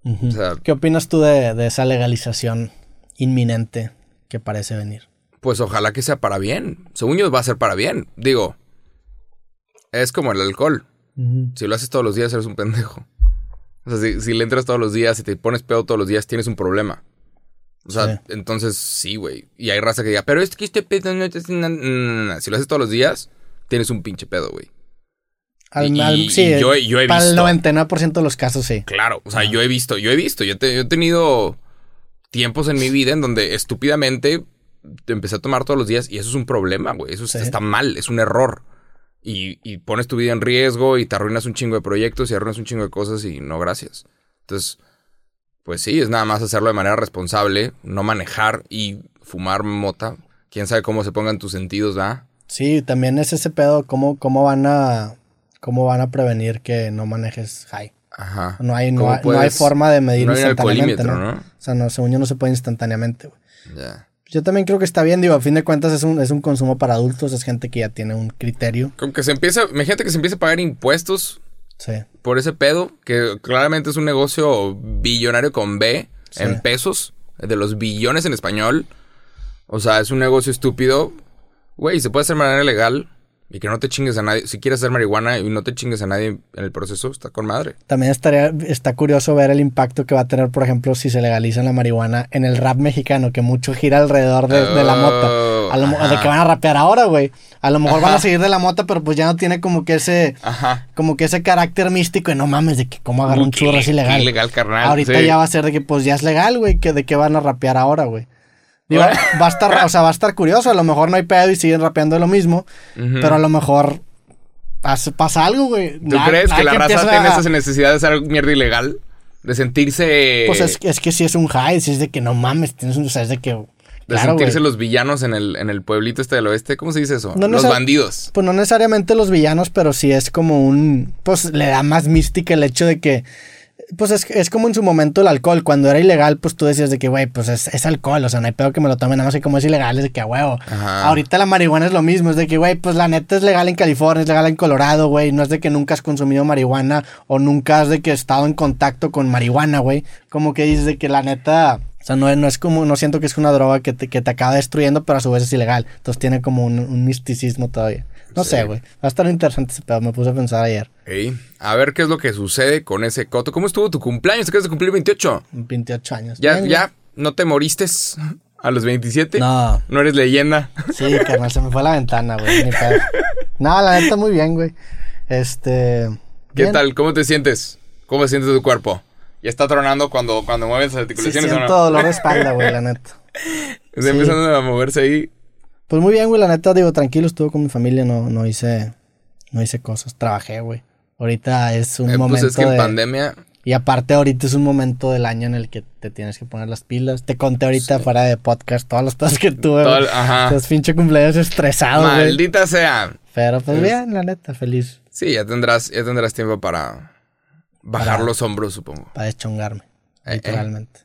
S1: Ujú.
S2: O sea,
S1: ¿Qué opinas tú de, de esa legalización inminente que parece venir?
S2: pues ojalá que sea para bien. Según yo va a ser para bien. Digo, es como el alcohol. Si lo haces todos los días, eres un pendejo. O sea, si, si le entras todos los días y te pones pedo todos los días, tienes un problema. O sea,
S1: Sí.
S2: entonces sí, güey. Y hay raza que diga, pero es que este pedo no te na". Si lo haces todos los días, tienes un pinche pedo, güey.
S1: Al-
S2: Y-
S1: al- sí,
S2: y yo yo he
S1: para el
S2: visto.
S1: 99% de los casos, sí.
S2: Claro, o sea, yo he visto, yo he visto, yo, te- yo he tenido tiempos en mi vida en donde estúpidamente te empecé a tomar todos los días y eso es un problema, güey. Eso
S1: Sí.
S2: está mal, es un error. Y, y pones tu vida en riesgo y te arruinas un chingo de proyectos y arruinas un chingo de cosas y no gracias. Entonces, pues sí, es nada más hacerlo de manera responsable, no manejar y fumar mota. Quién sabe cómo se pongan tus sentidos, ¿va?
S1: Sí, también es ese pedo, cómo, cómo van a cómo van a prevenir que no manejes high.
S2: Ajá.
S1: No hay, no
S2: ¿Cómo
S1: hay, no hay
S2: puedes-
S1: forma de medir
S2: no
S1: instantáneamente, ¿no?
S2: ¿no?
S1: O sea, no, según yo no se puede instantáneamente, güey.
S2: Ya.
S1: Yo también creo que está bien, digo, a fin de cuentas es un, es un consumo para adultos, es gente que ya tiene un criterio.
S2: Como que se empieza, imagínate que se empiece a pagar impuestos
S1: Sí.
S2: por ese pedo, que claramente es un negocio billonario con B
S1: Sí.
S2: en pesos, de los billones en español. O sea, es un negocio estúpido. Güey, se puede hacer de manera legal y que no te chingues a nadie. Si quieres hacer marihuana y no te chingues a nadie en el proceso, está con madre.
S1: También estaría, está curioso ver el impacto que va a tener, por ejemplo, si se legaliza la marihuana en el rap mexicano, que mucho gira alrededor de, de la mota. A lo de que van a rapear ahora, güey. A lo mejor van a seguir de la mota, pero pues ya no tiene como que ese,
S2: Ajá.
S1: como que ese carácter místico de no mames, de que cómo agarrar un churro es ilegal.
S2: ilegal, carnal.
S1: Ahorita
S2: sí.
S1: ya va a ser de que pues ya es legal, güey, que de qué van a rapear ahora, güey. Digo, <laughs> va a estar, o sea, va a estar curioso, a lo mejor no hay pedo y siguen rapeando lo mismo,
S2: Ujú.
S1: pero a lo mejor pasa, pasa algo, güey.
S2: ¿Tú
S1: Nada-
S2: crees que la raza tiene
S1: a-
S2: esa necesidad de hacer mierda ilegal? De sentirse...
S1: Pues es, que- es que si es un high, si es de que no mames, tienes un, o sea, es de que...
S2: De
S1: Claro,
S2: sentirse
S1: güey.
S2: los villanos en el, en el pueblito este del oeste. ¿Cómo se dice eso?
S1: No,
S2: los bandidos.
S1: Pues no necesariamente los villanos, pero sí es como un... Pues le da más mística el hecho de que Pues es, es como en su momento el alcohol. Cuando era ilegal, pues tú decías de que, güey, pues es, es alcohol. O sea, no hay pedo que me lo tomen nada más. Y como es ilegal, es de que a huevo.
S2: Ajá.
S1: Ahorita la marihuana es lo mismo. Es de que, güey, pues la neta es legal en California, es legal en Colorado, güey. No es de que nunca has consumido marihuana o nunca has de que estado en contacto con marihuana, güey. Como que dices de que la neta. O sea, no, es- no es como, no siento que es una droga que te, que te acaba destruyendo, pero a su vez es ilegal. Entonces tiene como un, un misticismo todavía. No
S2: Sí.
S1: sé, güey. Va a estar interesante ese pedo. Me puse a pensar ayer.
S2: Ey, A ver qué es lo que sucede con ese coto. ¿Cómo estuvo tu cumpleaños? Te acabas de cumplir 28.
S1: 28 años.
S2: ¿Ya,
S1: Bien,
S2: ya no te moriste a los 27?
S1: No.
S2: ¿No eres leyenda?
S1: Sí, carnal, se me fue la ventana, güey. No, la neta, muy bien, güey. Este.
S2: ¿Qué
S1: bien.
S2: tal? ¿Cómo te sientes? ¿Cómo sientes tu cuerpo? ¿Ya está tronando cuando, cuando mueves las
S1: Sí,
S2: articulaciones o
S1: siento
S2: no?
S1: dolor de espalda, güey, la neta. <laughs>
S2: Está empezando a moverse ahí.
S1: Pues muy bien, güey, la neta, digo, tranquilo, estuve con mi familia, no, no hice, no hice cosas, trabajé, güey. Ahorita es un
S2: Eh, pues
S1: momento
S2: es que en
S1: de-
S2: pandemia...
S1: Y aparte ahorita es un momento del año en el que te tienes que poner las pilas. Te conté ahorita fuera de podcast todas las cosas que tuve,
S2: todo ajá.
S1: Entonces, pinche cumpleaños estresado, güey.
S2: Maldita sea.
S1: Pero pues
S2: Es-
S1: bien, la neta, feliz
S2: Sí, ya tendrás, ya tendrás tiempo para bajar
S1: Para-
S2: los hombros, supongo.
S1: para deschongarme,
S2: Eh, eh.
S1: literalmente.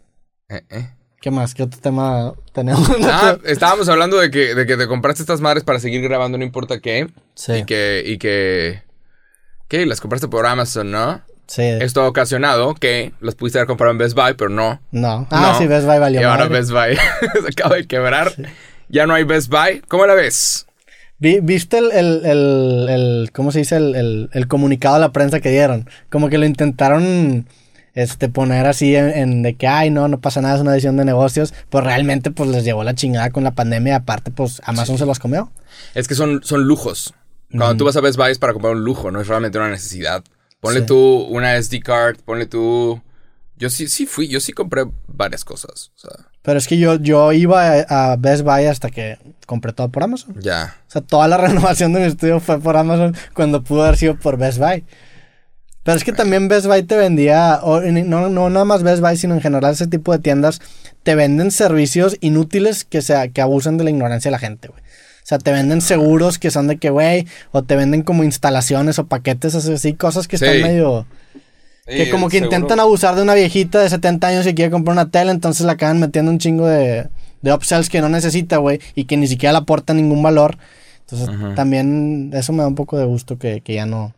S2: Eh, eh.
S1: ¿Qué más? ¿Qué otro tema tenemos? <laughs>
S2: Ah, estábamos hablando de que, de que te compraste estas madres para seguir grabando, no importa qué.
S1: sí,
S2: Y que, y que. ¿Qué? Las compraste por Amazon, ¿no?
S1: sí.
S2: Esto ha ocasionado que las pudiste haber comprado en Best Buy, pero no.
S1: No. Ah,
S2: No.
S1: sí, Best Buy valió
S2: y ahora
S1: madre.
S2: Best Buy <laughs> se acaba de quebrar. Ya no hay Best Buy. ¿Cómo la ves?
S1: Vi- ¿Viste el, el, el, el- ¿cómo se dice? El, el, el comunicado a la prensa que dieron. Como que lo intentaron este, poner así en, en de que, ay, no, no pasa nada, es una decisión de negocios. Pues realmente, pues les llevó la chingada con la pandemia. Aparte, pues Amazon se los comió.
S2: Es que son, son lujos. Cuando tú vas a Best Buy es para comprar un lujo, no es realmente una necesidad. Ponle
S1: Sí.
S2: tú una SD card, ponle tú... Yo sí, sí fui, yo sí compré varias cosas. O sea,
S1: Pero es que yo, yo iba a, a Best Buy hasta que compré todo por Amazon.
S2: ya.
S1: O sea, toda la <laughs> renovación de mi estudio fue por Amazon cuando pudo haber sido por Best Buy. Pero es que también Best Buy te vendía, o no, no nada más Best Buy, sino en general ese tipo de tiendas, te venden servicios inútiles que, sea, que abusan de la ignorancia de la gente, güey. O sea, te venden seguros que son de que, güey, o te venden como instalaciones o paquetes así, cosas que
S2: Sí.
S1: están medio... Que como que intentan abusar de una viejita de 70 años y quiere comprar una tele, entonces la acaban metiendo un chingo de, de upsells que no necesita, güey, y que ni siquiera le aporta ningún valor. Entonces también eso me da un poco de gusto que, que ya no,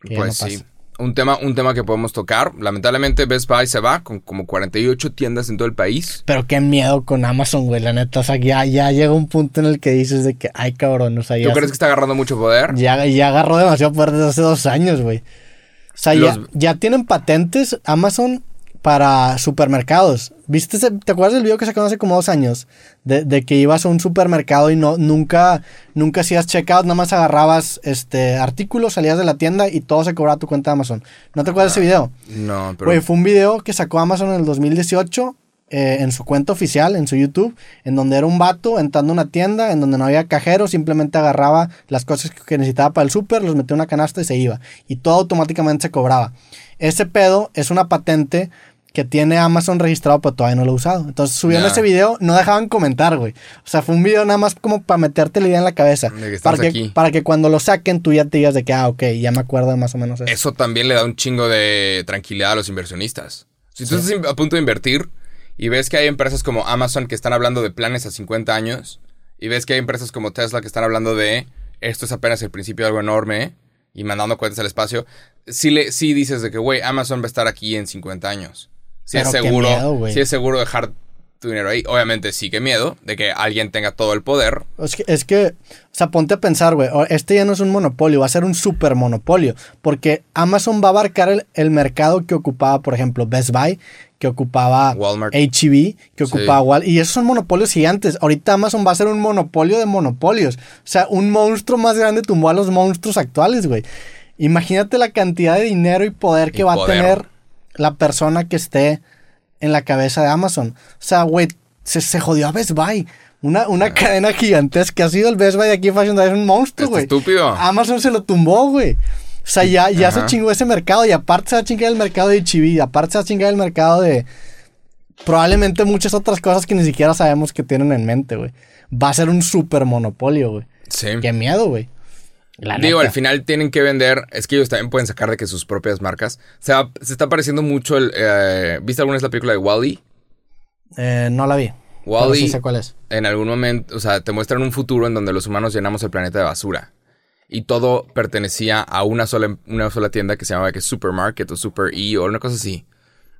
S1: que ya
S2: Pues sí. Un tema, un tema que podemos tocar. Lamentablemente Best Buy se va con como 48 tiendas en todo el país.
S1: Pero qué miedo con Amazon, güey, la neta. O sea, ya, ya llega un punto en el que dices de que, ay, cabrón, o sea,
S2: ¿Tú
S1: ya,
S2: crees que está agarrando mucho poder?
S1: ya, ya agarró demasiado poder desde hace dos años, güey. O sea, ya, ya tienen patentes Amazon para supermercados. ¿Viste ese- ¿Te acuerdas del video que sacaron hace como dos años? De, de que ibas a un supermercado y no, nunca, nunca hacías checkout, nada más agarrabas este artículos, salías de la tienda y todo se cobraba tu cuenta de Amazon. ¿No te acuerdas de ese video?
S2: No, pero...
S1: Güey, fue un video que sacó Amazon en el 2018 eh, en su cuenta oficial, en su YouTube, en donde era un vato entrando a una tienda, en donde no había cajero, simplemente agarraba las cosas que necesitaba para el súper, los metía en una canasta y se iba. Y todo automáticamente se cobraba. Ese pedo es una patente que tiene Amazon registrado, pero todavía no lo he usado. Entonces subieron
S2: Ya.
S1: ese video, no dejaban comentar, güey. O sea, fue un video nada más como para meterte la idea en la cabeza.
S2: De que
S1: para, que,
S2: aquí.
S1: para que cuando lo saquen tú ya te digas de que, ah, ok, ya me acuerdo más o menos eso.
S2: Eso también le da un chingo de tranquilidad a los inversionistas. Si tú estás a punto de invertir y ves que hay empresas como Amazon que están hablando de planes a 50 años y ves que hay empresas como Tesla que están hablando de esto es apenas el principio de algo enorme y mandando cuentas al espacio, sí, le, sí dices de que, güey, Amazon va a estar aquí en 50 años. Si es
S1: Pero
S2: seguro,
S1: miedo,
S2: si es seguro dejar tu dinero ahí. Obviamente sí que miedo de que alguien tenga todo el poder.
S1: Es que, es que, o sea, ponte a pensar, güey, este ya no es un monopolio, va a ser un super monopolio, porque Amazon va a abarcar el, el mercado que ocupaba, por ejemplo, Best Buy, que ocupaba
S2: Walmart.
S1: HEB, que
S2: Sí.
S1: ocupaba Wal, y esos son monopolios gigantes. Ahorita Amazon va a ser un monopolio de monopolios. O sea, un monstruo más grande tumbó a los monstruos actuales, güey. Imagínate la cantidad de dinero y poder que
S2: Y
S1: va
S2: poder.
S1: a tener la persona que esté en la cabeza de Amazon. O sea, güey, se, se jodió a Best Buy. Una, una cadena gigantesca. Ha sido el Best Buy de aquí en Fashion Day. Es un monstruo, güey.
S2: estúpido.
S1: Amazon se lo tumbó, güey. O sea, ya, ya se chingó ese mercado. Y aparte se va a chingar el mercado de HB. Aparte se va a chingar el mercado de probablemente muchas otras cosas que ni siquiera sabemos que tienen en mente, güey. Va a ser un super monopolio, güey.
S2: Sí.
S1: Qué miedo, güey. La
S2: Digo,
S1: neta.
S2: al final tienen que vender. Es que ellos también pueden sacar de que sus propias marcas. Se, va- se está pareciendo mucho el. eh, ¿Viste alguna vez la película de Wally?
S1: Eh, no la vi.
S2: Wall-E.
S1: sí sé cuál es.
S2: En algún momento, o sea, te muestran un futuro en donde los humanos llenamos el planeta de basura. Y todo pertenecía a una sola, una sola tienda que se llamaba que Supermarket o Super E o una cosa así.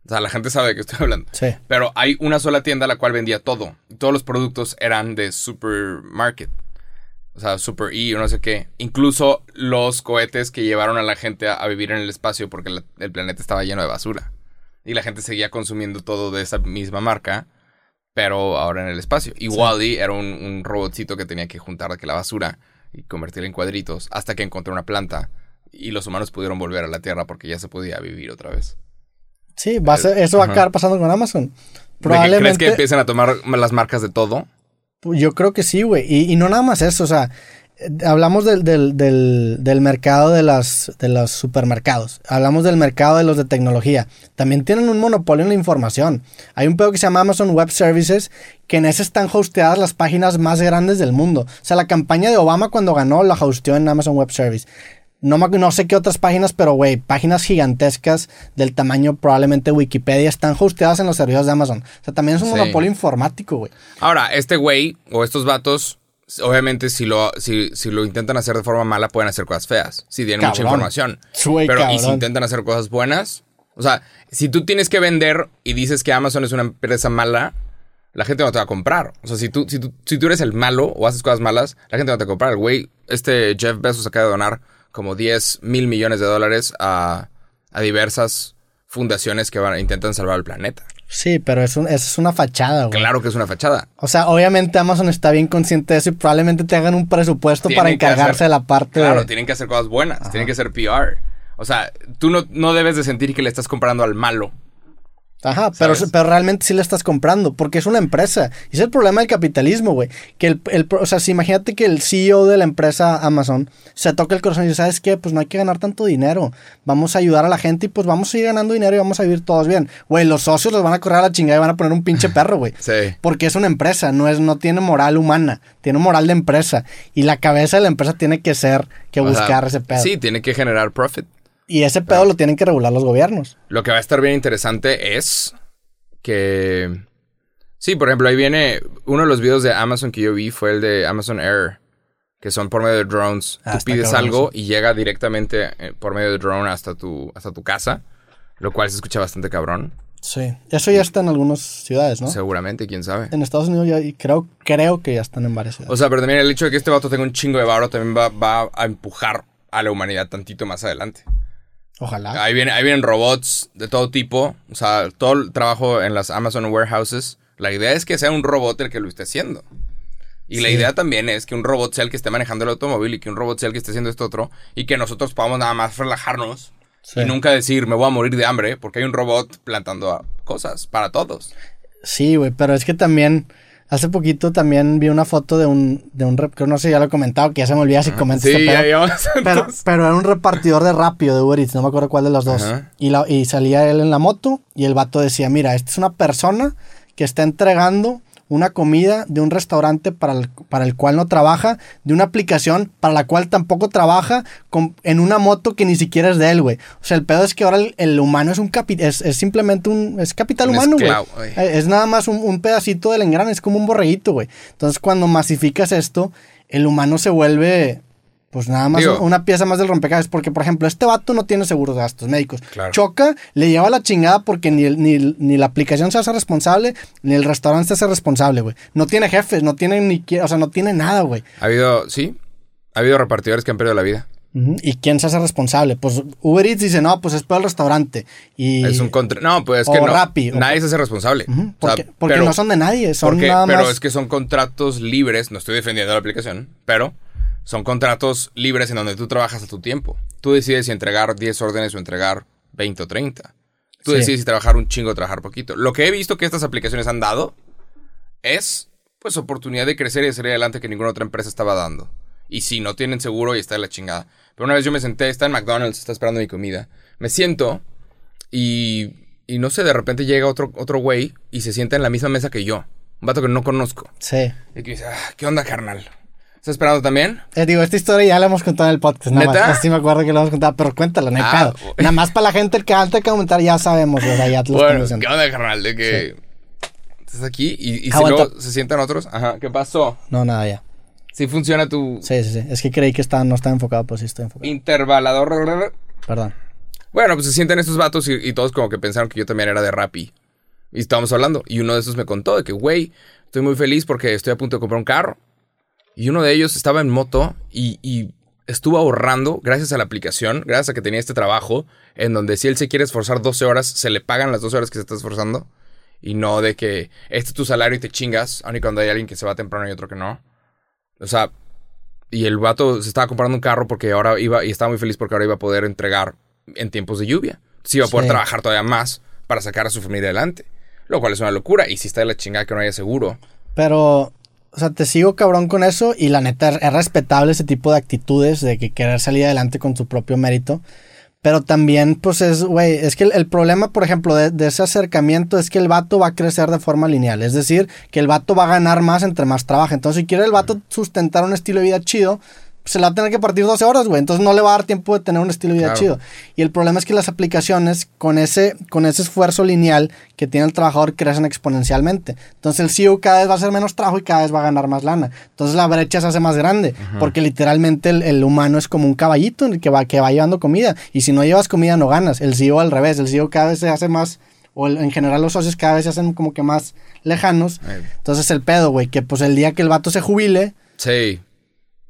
S2: O sea, la gente sabe de qué estoy hablando.
S1: Sí.
S2: Pero hay una sola tienda la cual vendía todo. Y todos los productos eran de Supermarket. O sea, Super E o no sé qué. Incluso los cohetes que llevaron a la gente a, a vivir en el espacio porque la- el planeta estaba lleno de basura. Y la gente seguía consumiendo todo de esa misma marca, pero ahora en el espacio. Y Wally era un, un robotcito que tenía que juntar que la basura y convertirla en cuadritos hasta que encontró una planta. Y los humanos pudieron volver a la Tierra porque ya se podía vivir otra vez.
S1: Sí, va a ser- eso va a acabar pasando con Amazon.
S2: ¿De que ¿Crees
S1: Probablemente.
S2: que empiecen a tomar las marcas de todo?
S1: Yo creo que sí, güey. Y, no nada más eso, o sea, hablamos del, del, del, mercado de, las, de los supermercados, hablamos del mercado de los de tecnología. También tienen un monopolio en la información. Hay un pedo que se llama Amazon Web Services, que en ese están hosteadas las páginas más grandes del mundo. O sea, la campaña de Obama cuando ganó la hosteó en Amazon Web Service. No, no sé qué otras páginas, pero güey, páginas gigantescas del tamaño probablemente Wikipedia están hosteadas en los servidores de Amazon. O sea, también es un
S2: Sí.
S1: monopolio informático, güey.
S2: Ahora, este güey o estos vatos, obviamente si lo, si, si lo intentan hacer de forma mala, pueden hacer cosas feas. Si tienen mucha información. Pero, ¿y si intentan hacer cosas buenas? O sea, si tú tienes que vender y dices que Amazon es una empresa mala, la gente no te va a comprar. O sea, si tú, si tú, si tú eres el malo o haces cosas malas, la gente no te va a comprar. El güey, este Jeff Bezos acaba de donar como 10 mil millones de dólares a, a diversas fundaciones que van, intentan salvar el planeta.
S1: Sí, pero es, un- es una fachada, güey.
S2: Claro que es una fachada.
S1: O sea, obviamente Amazon está bien consciente de eso y probablemente te hagan un presupuesto
S2: Tienen
S1: para encargarse
S2: hacer-
S1: de la parte
S2: Claro,
S1: de...
S2: tienen que hacer cosas buenas, tienen que ser PR. O sea, tú no, no debes de sentir que le estás comprando al malo.
S1: Ajá, pero, pero realmente sí le estás comprando, porque es una empresa. Y es el problema del capitalismo, güey. Que el, el- o sea, si imagínate que el CEO de la empresa Amazon se toca el corazón y dice, ¿sabes qué? Pues no hay que ganar tanto dinero. Vamos a ayudar a la gente y pues vamos a seguir ganando dinero y vamos a vivir todos bien. Güey, los socios los van a correr a la chingada y van a poner un pinche <laughs> perro, güey.
S2: Sí.
S1: Porque es una empresa, no, es, no tiene moral humana, tiene moral de empresa. Y la cabeza de la empresa tiene que ser, que
S2: O sea,
S1: buscar ese pedo.
S2: Sí, tiene que generar profit.
S1: Y ese pedo lo tienen que regular los gobiernos.
S2: Lo que va a estar bien interesante es que... Sí, por ejemplo, ahí viene... Uno de los videos de Amazon que yo vi fue el de Amazon Air, que son por medio de drones.
S1: Ah,
S2: Tú pides algo y llega directamente eh, por medio de drone hasta tu, hasta tu casa, lo cual se escucha bastante cabrón.
S1: Sí. Eso ya está en algunas ciudades, ¿no?
S2: Seguramente, quién sabe.
S1: En Estados Unidos ya, y creo, creo que ya están en varias ciudades.
S2: O sea, pero también el hecho de que este vato tenga un chingo de varo también va, va a empujar a la humanidad tantito más adelante.
S1: Ojalá.
S2: Ahí, viene, ahí vienen robots de todo tipo. O sea, todo el trabajo en las Amazon warehouses. La idea es que sea un robot el que lo esté haciendo. Y la idea también es que un robot sea el que esté manejando el automóvil y que un robot sea el que esté haciendo esto otro. Y que nosotros podamos nada más relajarnos
S1: Sí.
S2: y nunca decir me voy a morir de hambre porque hay un robot plantando cosas para todos.
S1: Sí, güey, pero es que también, hace poquito también vi una foto de un, de un rep, que no sé ya lo he comentado, que ya se me olvida si comento
S2: Sí,
S1: este pedo. <laughs> Pero, pero era un repartidor de rápido de Uber Eats, no me acuerdo cuál de los dos.
S2: Ajá.
S1: Y, la- y salía él en la moto y el vato decía, mira, esta es una persona que está entregando una comida de un restaurante para el, para el cual no trabaja, de una aplicación para la cual tampoco trabaja, con- en una moto que ni siquiera es de él, güey. O sea, el pedo es que ahora el, el humano es un capi es, es simplemente un es capital
S2: Un
S1: humano, güey. Eh, Es nada más un, un pedacito del engrane, es como un borreguito, güey. Entonces, cuando masificas esto, el humano se vuelve, pues nada más
S2: Digo-
S1: una pieza más del rompecabezas. Porque, por ejemplo, este vato no tiene seguros de gastos médicos.
S2: Claro.
S1: Choca, le lleva la chingada porque ni, ni, ni la aplicación se hace responsable, ni el restaurante se hace responsable, güey. No tiene jefes, no tiene ni, o sea, no tiene nada, güey.
S2: Ha habido, sí, ha habido repartidores que han perdido la vida.
S1: ¿Y quién se hace responsable? Pues Uber Eats dice, no, pues es peor el restaurante. Y...
S2: Es un contra... No, pues es
S1: o
S2: que no.
S1: Rappi, o-
S2: Nadie se hace responsable.
S1: Ujú,
S2: O sea,
S1: Porque,
S2: pero-
S1: no son de nadie, son
S2: porque-
S1: nada
S2: pero
S1: más...
S2: es que son contratos libres. No estoy defendiendo la aplicación, pero son contratos libres en donde tú trabajas a tu tiempo. Tú decides si entregar 10 órdenes o entregar 20 o 30. Tú
S1: Sí.
S2: decides si trabajar un chingo o trabajar poquito. Lo que he visto que estas aplicaciones han dado es pues oportunidad de crecer y de salir adelante que ninguna otra empresa estaba dando. Y si no tienen seguro y está de la chingada. Pero una vez yo me senté, está en McDonald's, está esperando mi comida. Me siento y, y no sé, de repente llega otro, otro güey y se sienta en la misma mesa que yo. Un vato que no conozco.
S1: Sí.
S2: Y que dice, "Ah, ¿qué onda, carnal? ¿Estás esperando también?
S1: Eh, digo, esta historia ya la hemos contado en el podcast. Nada
S2: ¿Neta?
S1: más. Sí me acuerdo que la hemos contado, pero cuéntala, no hay
S2: Ah,
S1: pedo. Nada más para la gente que alta que comentar ya sabemos, sea, ya te
S2: Bueno, ¿qué onda, carnal? De que estás aquí y, y si luego se sientan otros. Ajá, ¿qué pasó?
S1: No, nada, ya.
S2: Si funciona tu
S1: Sí, sí, sí. Es que creí que estaba, no estaba enfocado, pues sí estoy enfocado.
S2: intervalador.
S1: Perdón.
S2: Bueno, pues se sienten estos vatos y, y todos como que pensaron que yo también era de Rappi. Y estábamos hablando. Y uno de esos me contó de que, güey, estoy muy feliz porque estoy a punto de comprar un carro. Y uno de ellos estaba en moto y, y estuvo ahorrando gracias a la aplicación, gracias a que tenía este trabajo, en donde si él se quiere esforzar 12 horas, se le pagan las 12 horas que se está esforzando. Y no de que este es tu salario y te chingas, aun y cuando hay alguien que se va temprano y otro que no. O sea, y el vato se estaba comprando un carro porque ahora iba, y estaba muy feliz porque ahora iba a poder entregar en tiempos de lluvia. Sí iba a poder
S1: Sí.
S2: trabajar todavía más para sacar a su familia adelante. Lo cual es una locura. Y si está de la chingada que no haya seguro.
S1: Pero, o sea, te sigo cabrón con eso y la neta es respetable ese tipo de actitudes de que querer salir adelante con su propio mérito. Pero también, pues es, güey, es que el, problema, por ejemplo, de, de ese acercamiento es que el vato va a crecer de forma lineal. Es decir, que el vato va a ganar más entre más trabaja. Entonces, si quiere el vato sustentar un estilo de vida chido, se la va a tener que partir 12 horas, güey. Entonces no le va a dar tiempo de tener un estilo de vida
S2: Claro.
S1: chido. Y el problema es que las aplicaciones, con ese, con ese esfuerzo lineal que tiene el trabajador, crecen exponencialmente. Entonces el CEO cada vez va a hacer menos trabajo y cada vez va a ganar más lana. Entonces la brecha se hace más grande, porque literalmente el, el humano es como un caballito en el que va, que va llevando comida. Y si no llevas comida, no ganas. El CEO al revés, el CEO cada vez se hace más, o en general los socios cada vez se hacen como que más lejanos. Entonces el pedo, güey, que pues el día que el vato se jubile,
S2: Sí.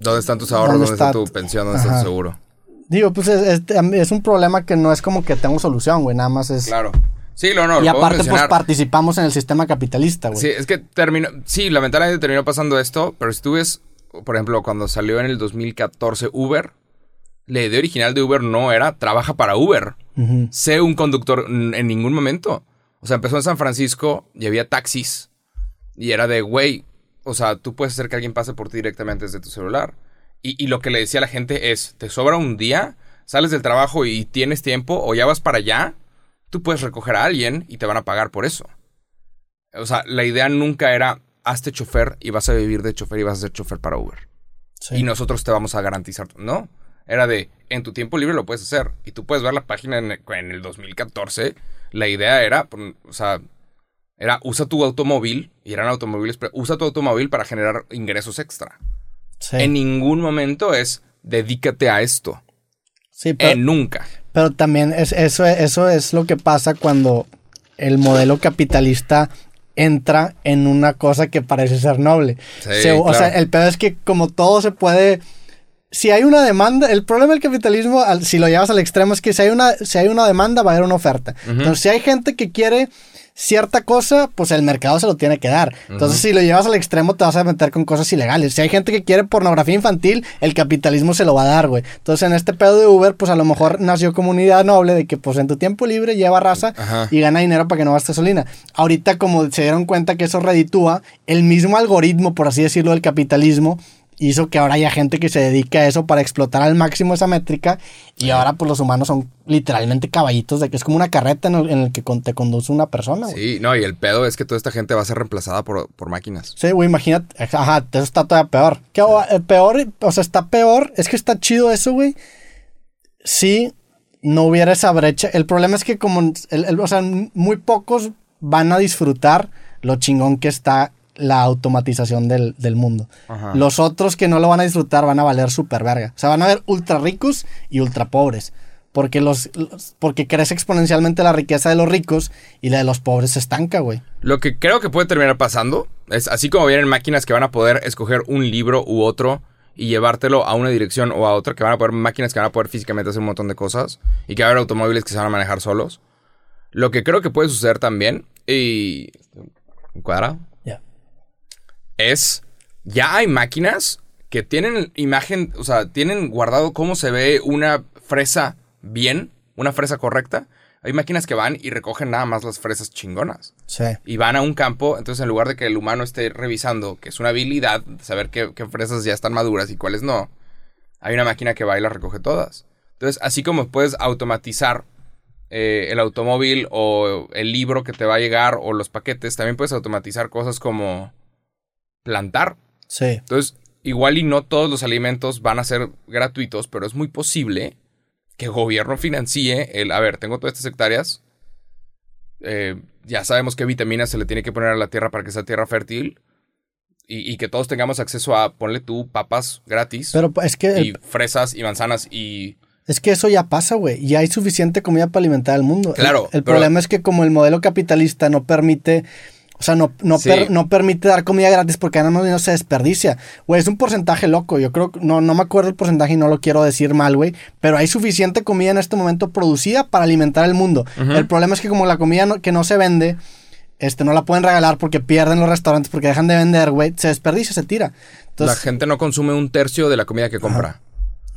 S2: ¿Dónde están tus ahorros?
S1: ¿Dónde
S2: ¿Dónde, está,
S1: está
S2: tu pensión? ¿Dónde está tu seguro?
S1: digo, pues es, es- es un problema que no es como que tengo solución, güey, nada más es...
S2: Claro. Sí, no, no.
S1: y
S2: lo
S1: aparte, pues participamos en el sistema capitalista, güey.
S2: Sí, es que terminó. Sí, lamentablemente terminó pasando esto, pero si tú ves, por ejemplo, cuando salió en el 2014 Uber, la idea original de Uber no era trabaja para Uber. Sé un conductor en ningún momento. O sea, empezó en San Francisco y había taxis. Y era de, güey, o sea, tú puedes hacer que alguien pase por ti directamente desde tu celular. Y, y lo que le decía a la gente es, te sobra un día, sales del trabajo y tienes tiempo o ya vas para allá, tú puedes recoger a alguien y te van a pagar por eso. O sea, la idea nunca era, hazte chofer y vas a vivir de chofer y vas a ser chofer para Uber.
S1: Sí.
S2: Y nosotros te vamos a garantizar. No, era de, en tu tiempo libre lo puedes hacer. Y tú puedes ver la página en, en el 2014. La idea era, pues, o sea, era usa tu automóvil, y eran automóviles, pero usa tu automóvil para generar ingresos extra.
S1: Sí.
S2: En ningún momento es, dedícate a esto.
S1: Sí, pero,
S2: En nunca.
S1: pero también es, eso, eso es lo que pasa cuando el modelo capitalista entra en una cosa que parece ser noble.
S2: Sí,
S1: Se- O sea, el pedo es que como todo se puede... Si hay una demanda, el problema del capitalismo, al- si lo llevas al extremo, es que si hay una, si hay una demanda, va a haber una oferta. Entonces, si hay gente que quiere cierta cosa, pues el mercado se lo tiene que dar. Entonces, si lo llevas al extremo, te vas a meter con cosas ilegales. Si hay gente que quiere pornografía infantil, el capitalismo se lo va a dar, güey. Entonces, en este pedo de Uber, pues a lo mejor nació como una idea noble de que, pues en tu tiempo libre lleva raza
S2: Ajá.
S1: y gana dinero para que no gaste gasolina. Ahorita, como se dieron cuenta que eso reditúa, el mismo algoritmo, por así decirlo, del capitalismo hizo que ahora haya gente que se dedique a eso para explotar al máximo esa métrica y ahora pues los humanos son literalmente caballitos de que es como una carreta en el, en el que con- te conduce una persona.
S2: Sí, no, y el pedo es que toda esta gente va a ser reemplazada por, por máquinas.
S1: Sí, güey, imagínate, ajá, eso está todavía peor. Que, eh, peor, o sea, está peor, es que está chido eso, güey. Si no hubiera esa brecha, el problema es que como, el- el- o sea, muy pocos van a disfrutar lo chingón que está la automatización del, del mundo.
S2: Ajá.
S1: Los otros que no lo van a disfrutar van a valer súper verga. O sea, van a haber ultra ricos y ultra pobres. Porque, los, los- porque crece exponencialmente la riqueza de los ricos y la de los pobres se estanca, güey.
S2: Lo que creo que puede terminar pasando es así como vienen máquinas que van a poder escoger un libro u otro y llevártelo a una dirección o a otra, que van a poder máquinas que van a poder físicamente hacer un montón de cosas y que va a haber automóviles que se van a manejar solos. Lo que creo que puede suceder también y cuadrado. Es ya hay máquinas que tienen imagen, o sea, tienen guardado cómo se ve una fresa bien, una fresa correcta. Hay máquinas que van y recogen nada más las fresas chingonas
S1: Sí.
S2: y van a un campo, entonces en lugar de que el humano esté revisando, que es una habilidad, saber qué, qué fresas ya están maduras y cuáles no, hay una máquina que va y las recoge todas. Entonces, así como puedes automatizar eh, el automóvil o el libro que te va a llegar o los paquetes, también puedes automatizar cosas como plantar.
S1: Sí.
S2: Entonces, igual y no todos los alimentos van a ser gratuitos, pero es muy posible que el gobierno financie el, a ver, tengo todas estas hectáreas, eh, ya sabemos qué vitaminas se le tiene que poner a la tierra para que sea tierra fértil. Y, que todos tengamos acceso a, ponle tú, papas gratis.
S1: Pero es que...
S2: Y fresas y manzanas y...
S1: Es que eso ya pasa, güey. Ya hay suficiente comida para alimentar al mundo.
S2: Claro.
S1: El, problema es que como el modelo capitalista no permite o sea, no, no, no permite dar comida gratis porque además no se desperdicia. Güey, es un porcentaje loco. Yo creo que no, no me acuerdo el porcentaje y no lo quiero decir mal, güey. Pero hay suficiente comida en este momento producida para alimentar el mundo. El problema es que como la comida que no se vende, este, no la pueden regalar porque pierden los restaurantes, porque dejan de vender, güey, se desperdicia, se tira.
S2: la gente no consume un tercio de la comida que compra.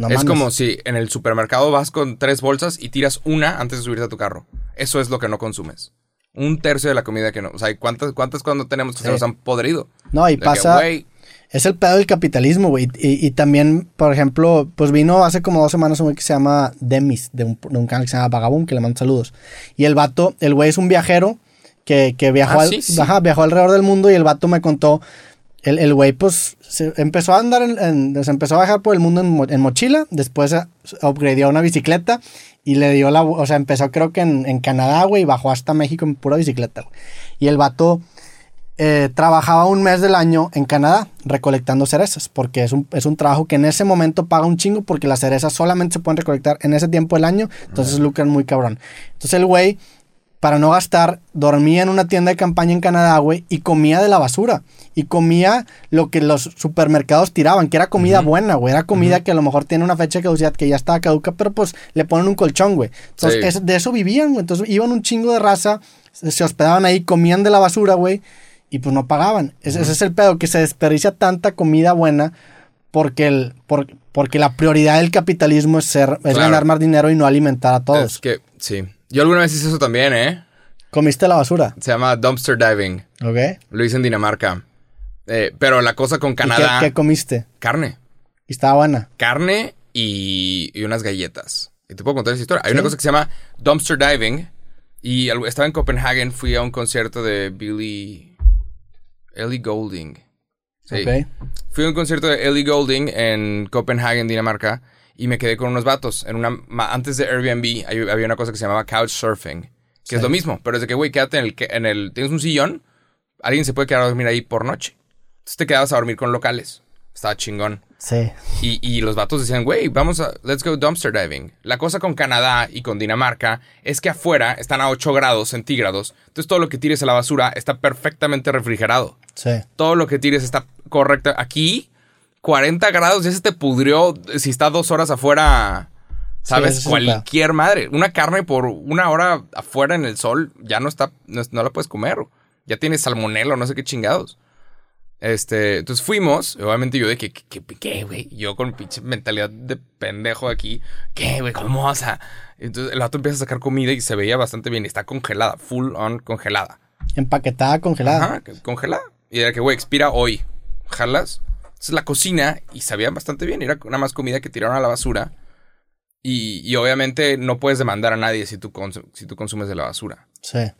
S2: es como si en el supermercado vas con tres bolsas y tiras una antes de subirte a tu carro. Eso es lo que no consumes un tercio de la comida que no. O sea, ¿cuántas, cuántas cuando tenemos que se nos han podrido?
S1: No, y pasa. es el pedo del capitalismo, güey. Y, también, por ejemplo, pues vino hace como dos semanas un güey que se llama Demis, de un, canal que se llama Vagabund, que le mando saludos. Y el vato, el güey es un viajero que, viajó, ah, viajó alrededor del mundo y el vato me contó. El güey, pues, se empezó a andar en, se empezó a viajar por el mundo en, mochila, después upgradeó una bicicleta y le dio la, o sea, empezó creo que en, Canadá, güey, y bajó hasta México en pura bicicleta, güey. Y el vato eh, trabajaba un mes del año en Canadá recolectando cerezas, porque es un, es un trabajo que en ese momento paga un chingo, porque las cerezas solamente se pueden recolectar en ese tiempo del año, entonces lucran muy cabrón. Entonces el güey para no gastar, dormía en una tienda de campaña en Canadá, güey, y comía de la basura. Y comía lo que los supermercados tiraban, que era comida buena, güey. Era comida que a lo mejor tiene una fecha de caducidad que ya estaba caduca, pero pues le ponen un colchón, güey. Entonces, de eso vivían, güey. Entonces, iban un chingo de raza, se hospedaban ahí, comían de la basura, güey, y pues no pagaban. Ese, es el pedo, que se desperdicia tanta comida buena porque, el, porque la prioridad del capitalismo es, ser, es ganar más dinero y no alimentar a todos.
S2: Es que, sí. Yo alguna vez hice eso también, ¿eh?
S1: ¿Comiste la basura?
S2: Se llama dumpster diving.
S1: Ok.
S2: Lo hice en Dinamarca. Eh, pero la cosa con Canadá.
S1: qué, comiste?
S2: Carne.
S1: ¿Y estaba buena?
S2: Carne y, unas galletas. Y te puedo contar esa historia. Hay una cosa que se llama dumpster diving. Y estaba en Copenhagen, fui a un concierto de Billy. Ellie Golding. Sí. Fui a un concierto de Ellie Golding en Copenhagen, Dinamarca y me quedé con unos vatos. En una, antes de Airbnb había una cosa que se llamaba couchsurfing, que es lo mismo, pero es de que, güey, quédate en el, en el... Tienes un sillón, alguien se puede quedar a dormir ahí por noche. Entonces te quedabas a dormir con locales. Estaba chingón.
S1: Sí.
S2: Y, y los vatos decían, güey, vamos a, let's go dumpster diving. La cosa con Canadá y con Dinamarca es que afuera están a 8 grados centígrados. Entonces todo lo que tires a la basura está perfectamente refrigerado.
S1: Sí.
S2: Todo lo que tires está correcto. Aquí 40 grados ya se te pudrió si está dos horas afuera. ¿Sabes? Cualquier madre. Una carne por una hora afuera en el sol ya no está, no, la puedes comer. Ya tienes salmonelo, no sé qué chingados. Este, entonces fuimos, obviamente yo de que, ¿qué, güey? Yo con pinche mentalidad de pendejo aquí, ¿qué, güey? ¿Cómo vas a...? Entonces el vato empieza a sacar comida y se veía bastante bien, está congelada, full on congelada.
S1: Empaquetada, congelada.
S2: Ajá, congelada. Y era que, güey, expira hoy. Jalas, la cocina y sabían bastante bien. Era nada más comida que tiraron a la basura. Y, obviamente no puedes demandar a nadie si tú, si tú consumes de la basura.
S1: Sí.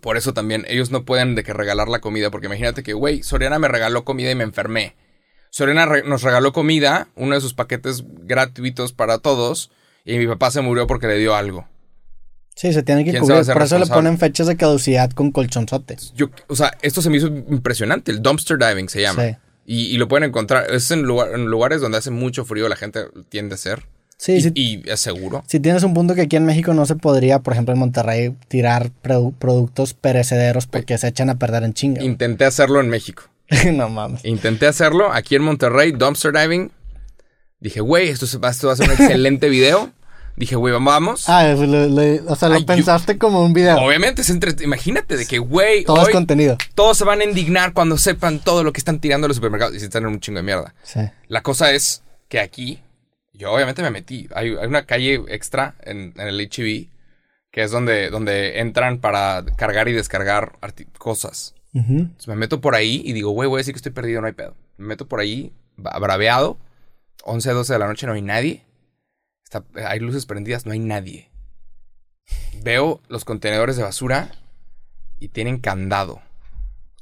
S2: Por eso también ellos no pueden de que regalar la comida. Porque imagínate que, güey, Soriana me regaló comida y me enfermé. Soriana nos regaló comida, uno de sus paquetes gratuitos para todos. Y mi papá se murió porque le dio algo.
S1: Sí, se tiene que cubrir. Por eso le ponen fechas de caducidad con colchonzotes.
S2: Yo, o sea, esto se me hizo impresionante. El dumpster diving se llama. Sí. Y, lo pueden encontrar. Es en, lugares donde hace mucho frío, la gente tiende a ser.
S1: Sí,
S2: y. Y es seguro.
S1: Si tienes un punto que aquí en México no se podría, por ejemplo en Monterrey, tirar productos perecederos porque se echan a perder en chinga.
S2: Intenté hacerlo en México. <laughs>
S1: no mames.
S2: Intenté hacerlo aquí en Monterrey, dumpster diving. Dije, güey, esto, esto va a ser un excelente video. <laughs> Dije, güey, vamos.
S1: Ah, o sea, lo pensaste como un video.
S2: Obviamente, es entre, imagínate de que, güey.
S1: Todo es contenido.
S2: Todos se van a indignar cuando sepan todo lo que están tirando los supermercados y se están en un chingo de mierda.
S1: Sí.
S2: La cosa es que aquí, yo obviamente me metí. Hay, una calle extra en, el HB que es donde, donde entran para cargar y descargar cosas. Entonces me meto por ahí y digo, güey, voy a decir que estoy perdido, no hay pedo. Me meto por ahí, braveado. 11, 12 de la noche, no hay nadie hay luces prendidas, no hay nadie. Veo los contenedores de basura y tienen candado.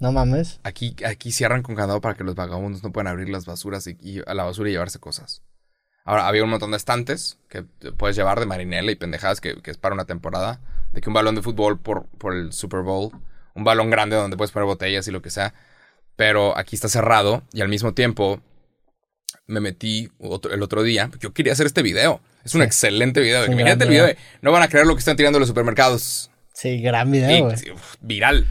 S1: No mames.
S2: Aquí, aquí cierran con candado para que los vagabundos no puedan abrir las basuras y, y a la basura y llevarse cosas. Ahora, había un montón de estantes que te puedes llevar de marinela y pendejadas que, que es para una temporada. De que un balón de fútbol por, por el Super Bowl. Un balón grande donde puedes poner botellas y lo que sea. Pero aquí está cerrado y al mismo tiempo me metí otro- el otro día. Yo quería hacer este video. Es un
S1: Sí.
S2: excelente video.
S1: Un
S2: Imagínate el video
S1: video.
S2: de, no van a creer lo que están tirando los supermercados.
S1: Sí, gran video,
S2: viral.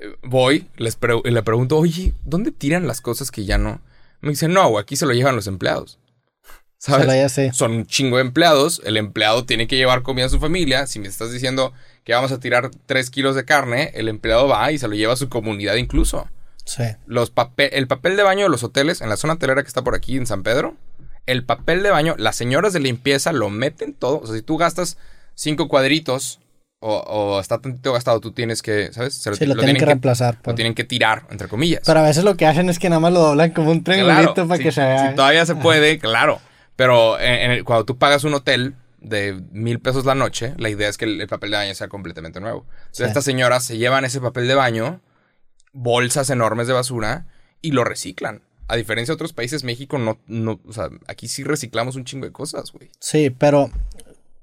S2: Eh, Voy, les pre- le pregunto, oye, ¿dónde tiran las cosas que ya no? Me dicen, no, aquí se lo llevan los empleados. <laughs> ¿Sabes?
S1: Se lo ya sé.
S2: Son un chingo de empleados. El empleado tiene que llevar comida a su familia. Si me estás diciendo que vamos a tirar 3 kilos de carne, el empleado va y se lo lleva a su comunidad incluso.
S1: Sí.
S2: Los el papel de baño de los hoteles, en la zona hotelera que está por aquí en San Pedro, el papel de baño, las señoras de limpieza lo meten todo. O sea, si tú gastas cinco cuadritos o, o está tantito gastado, tú tienes que, ¿sabes? Se
S1: Sí, lo, tienen que reemplazar.
S2: lo
S1: por-
S2: tienen que tirar, entre comillas.
S1: Pero a veces lo que hacen es que nada más lo doblan como un triangulito
S2: Claro,
S1: para
S2: si-
S1: que se vea.
S2: Si todavía se puede, claro. Pero en- en el- cuando tú pagas un hotel de mil pesos la noche, la idea es que el, el papel de baño sea completamente nuevo. Entonces,
S1: Sí.
S2: estas señoras se llevan ese papel de baño, bolsas enormes de basura, y lo reciclan. A diferencia de otros países, México no, no, o sea, aquí sí reciclamos un chingo de cosas, güey.
S1: Sí, pero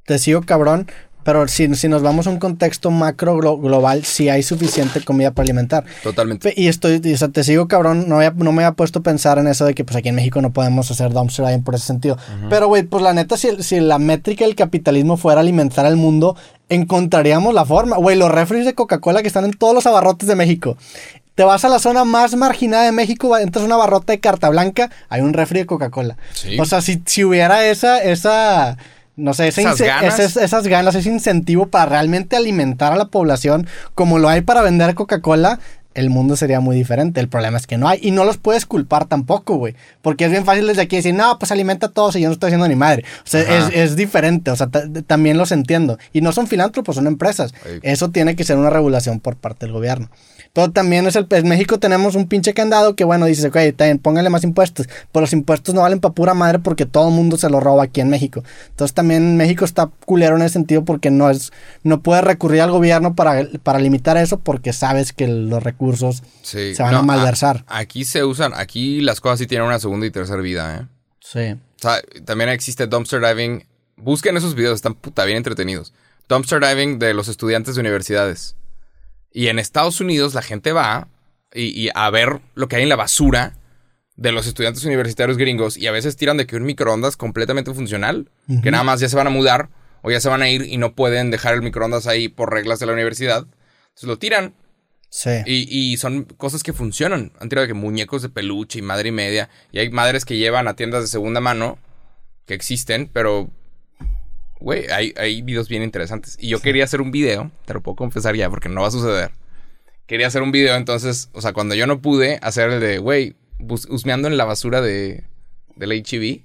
S1: te sigo cabrón. Pero si, si nos vamos a un contexto macro glo- global, sí hay suficiente comida para alimentar.
S2: Totalmente.
S1: Y estoy, y, o sea, te sigo cabrón, no, había- no me había puesto a pensar en eso de que pues aquí en México no podemos hacer dumpster diving por ese sentido. Pero güey, pues la neta, si, si la métrica del capitalismo fuera alimentar al mundo, encontraríamos la forma. Güey, los refres de Coca-Cola que están en todos los abarrotes de México. Te vas a la zona más marginada de México, entras a una abarrota de carta blanca, hay un refri de Coca-Cola.
S2: Sí.
S1: O sea, si, si hubiera esa, esa, no sé, ese
S2: Esas ganas.
S1: ese- esas ganas, ese incentivo para realmente alimentar a la población como lo hay para vender Coca-Cola, el mundo sería muy diferente. El problema es que no hay. Y no los puedes culpar tampoco, güey. Porque es bien fácil desde aquí decir, no, pues alimenta a todos y yo no estoy haciendo ni madre. O sea, es, es diferente. O sea, ta- también los entiendo. Y no son filántropos, son empresas. Eso tiene que ser una regulación por parte del gobierno. Pero también es el... En México tenemos un pinche candado que, bueno, dices, ok, bien, póngale más impuestos. Pero los impuestos no valen para pura madre porque todo el mundo se lo roba aquí en México. Entonces también México está culero en ese sentido porque no es... No puede recurrir al gobierno para, para limitar eso porque sabes que los recursos
S2: Sí.
S1: se van a malversar.
S2: aquí se usan, aquí las cosas sí tienen una segunda y tercera vida, ¿eh?
S1: Sí.
S2: O sea, también existe dumpster diving. Busquen esos videos, están puta bien entretenidos. Dumpster diving de los estudiantes de universidades. Y en Estados Unidos la gente va y, y a ver lo que hay en la basura de los estudiantes universitarios gringos y a veces tiran de que un microondas completamente funcional, que nada más ya se van a mudar o ya se van a ir y no pueden dejar el microondas ahí por reglas de la universidad. Entonces lo tiran
S1: Sí.
S2: y, y son cosas que funcionan. Han tirado de que muñecos de peluche y madre y media. Y hay madres que llevan a tiendas de segunda mano que existen, pero. Güey, hay, hay videos bien interesantes. Y yo quería hacer un video, te lo puedo confesar ya, porque no va a suceder. Quería hacer un video, entonces, o sea, cuando yo no pude hacer el de, güey, husmeando en la basura de, del HEV,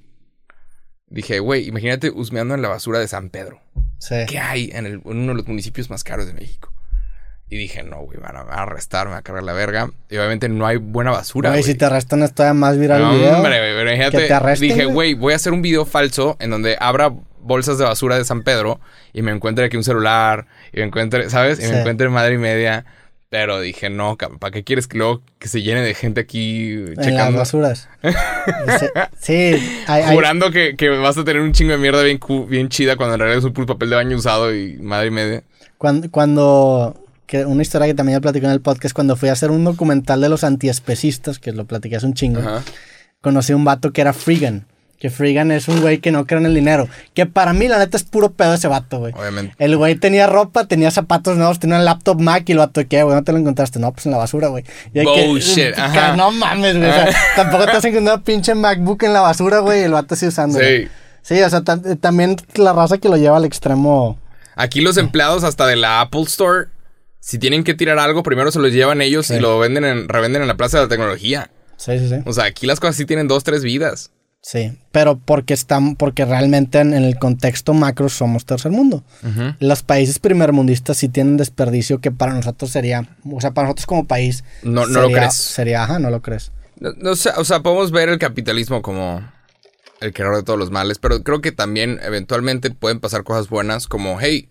S2: dije, güey, imagínate husmeando en la basura de San Pedro.
S1: sí.
S2: ¿Qué hay en, el- en uno de los municipios más caros de México? Y dije, no, güey, van a, van a arrestar, me va a cargar la verga. Y obviamente no hay buena basura.
S1: Güey, si te arrestan es todavía más viral
S2: No,
S1: el video.
S2: hombre, güey, pero imagínate,
S1: Que te arresten,
S2: dije,
S1: güey.
S2: voy a hacer un video falso en donde abra bolsas de basura de San Pedro y me encuentre aquí un celular y me encuentre, ¿sabes? Y
S1: Sí.
S2: me encuentre madre y media. Pero dije, no, ¿para qué quieres que luego que se llene de gente aquí
S1: en las
S2: checando?
S1: basuras. <laughs> sí, hay, hay-
S2: Jurando que, que vas a tener un chingo de mierda bien, bien chida cuando en realidad es un papel de baño usado y madre y media.
S1: Cuando, cuando que una historia que también ya platicé en el podcast, cuando fui a hacer un documental de los antiespecistas, que lo platiqué hace un chingo,
S2: Ajá.
S1: conocí a un vato que era Freegan. Que Freegan es un güey que no cree en el dinero. Que para mí, la neta, es puro pedo ese vato, güey.
S2: Obviamente.
S1: El güey tenía ropa, tenía zapatos nuevos, tenía un laptop Mac y el vato, ¿qué, güey? ¿No te lo encontraste? No, pues en la basura, güey. Y hay que-
S2: Bullshit,
S1: que-
S2: ajá.
S1: No mames, güey. O sea, <laughs> tampoco te has encontrado pinche MacBook en la basura, güey, y el vato así usando.
S2: Sí.
S1: Sí, o sea, tam- también la raza que lo lleva al extremo.
S2: Aquí los empleados hasta de la Apple Store, si tienen que tirar algo, primero se los llevan ellos
S1: Sí.
S2: y lo venden en, revenden en la Plaza de la Tecnología.
S1: Sí, sí, sí.
S2: O sea, aquí las cosas sí tienen dos, tres vidas.
S1: Sí, pero porque están, porque realmente en, el contexto macro somos tercer mundo. Los países primermundistas sí tienen desperdicio que para nosotros sería, o sea, para nosotros como país.
S2: No- no lo crees.
S1: Sería, ajá, no lo crees.
S2: No, no sé, o sea, podemos ver el capitalismo como el creador de todos los males, pero creo que también eventualmente pueden pasar cosas buenas como, hey,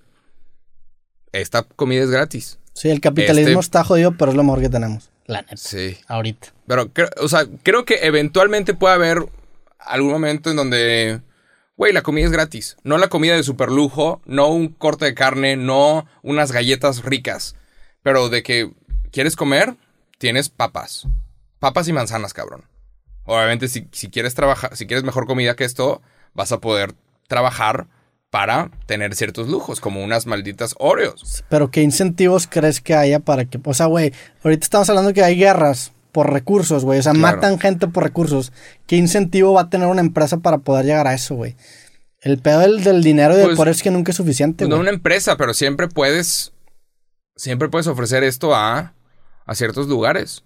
S2: esta comida es gratis.
S1: Sí, el capitalismo
S2: Este-
S1: está jodido, pero es lo mejor que tenemos. La neta.
S2: Sí.
S1: Ahorita.
S2: Pero, creo- o sea, creo que eventualmente puede haber algún momento en donde, güey, la comida es gratis. No la comida de super lujo, no un corte de carne, no unas galletas ricas. Pero de que quieres comer, tienes papas. Papas y manzanas, cabrón. Obviamente, si, si quieres trabajar, si quieres mejor comida que esto, vas a poder trabajar para tener ciertos lujos, como unas malditas Oreos.
S1: Pero ¿qué incentivos crees que haya para que... O sea, güey, ahorita estamos hablando que hay guerras por recursos, güey. O sea,
S2: Claro.
S1: matan gente por recursos. ¿Qué incentivo va a tener una empresa para poder llegar a eso, güey? El pedo del, del dinero y del
S2: Pues,
S1: poder es que nunca es suficiente,
S2: Pues no una empresa, pero siempre puedes. Siempre puedes ofrecer esto a, a ciertos lugares.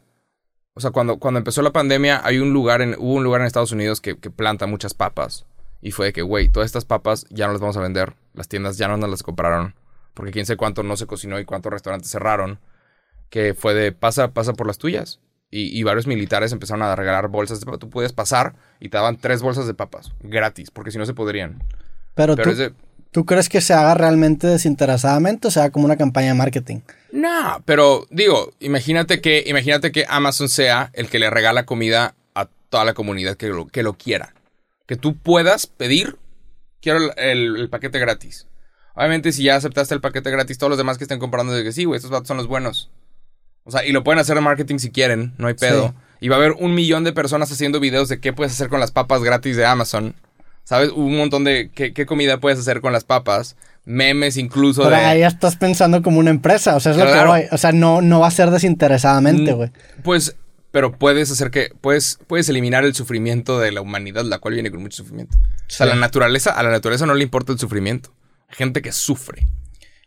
S2: O sea, cuando, cuando empezó la pandemia, hay un lugar en, hubo un lugar en Estados Unidos que, que planta muchas papas. Y fue de que, güey, todas estas papas ya no las vamos a vender. Las tiendas ya no nos las compraron. Porque quién sabe cuánto no se cocinó y cuántos restaurantes cerraron. Que fue de pasa, pasa por las tuyas. Y, y varios militares empezaron a regalar bolsas de papas. Tú podías pasar y te daban tres bolsas de papas gratis. Porque si no se podrían.
S1: Pero,
S2: Pero
S1: tú,
S2: de,
S1: ¿tú crees que se haga realmente desinteresadamente o sea como una campaña de marketing?
S2: No, pero digo, imagínate que, imagínate que Amazon sea el que le regala comida a toda la comunidad que lo, que lo quiera. Que tú puedas pedir, quiero el, el- el paquete gratis. Obviamente, si ya aceptaste el paquete gratis, todos los demás que estén comprando de que sí, güey, estos vatos son los buenos. O sea, y lo pueden hacer en marketing si quieren, no hay pedo.
S1: Sí.
S2: Y va a haber un millón de personas haciendo videos de qué puedes hacer con las papas gratis de Amazon. ¿Sabes? Un montón de qué, qué comida puedes hacer con las papas. Memes incluso
S1: Pero
S2: de...
S1: ahí ya estás pensando como una empresa, o sea, es lo que voy. O sea, no, no va a ser desinteresadamente,
S2: Mm,
S1: güey.
S2: Pues, pero puedes hacer que, puedes, puedes eliminar el sufrimiento de la humanidad, la cual viene con mucho sufrimiento. O sea, la naturaleza, a la naturaleza no le importa el sufrimiento. Hay gente que sufre.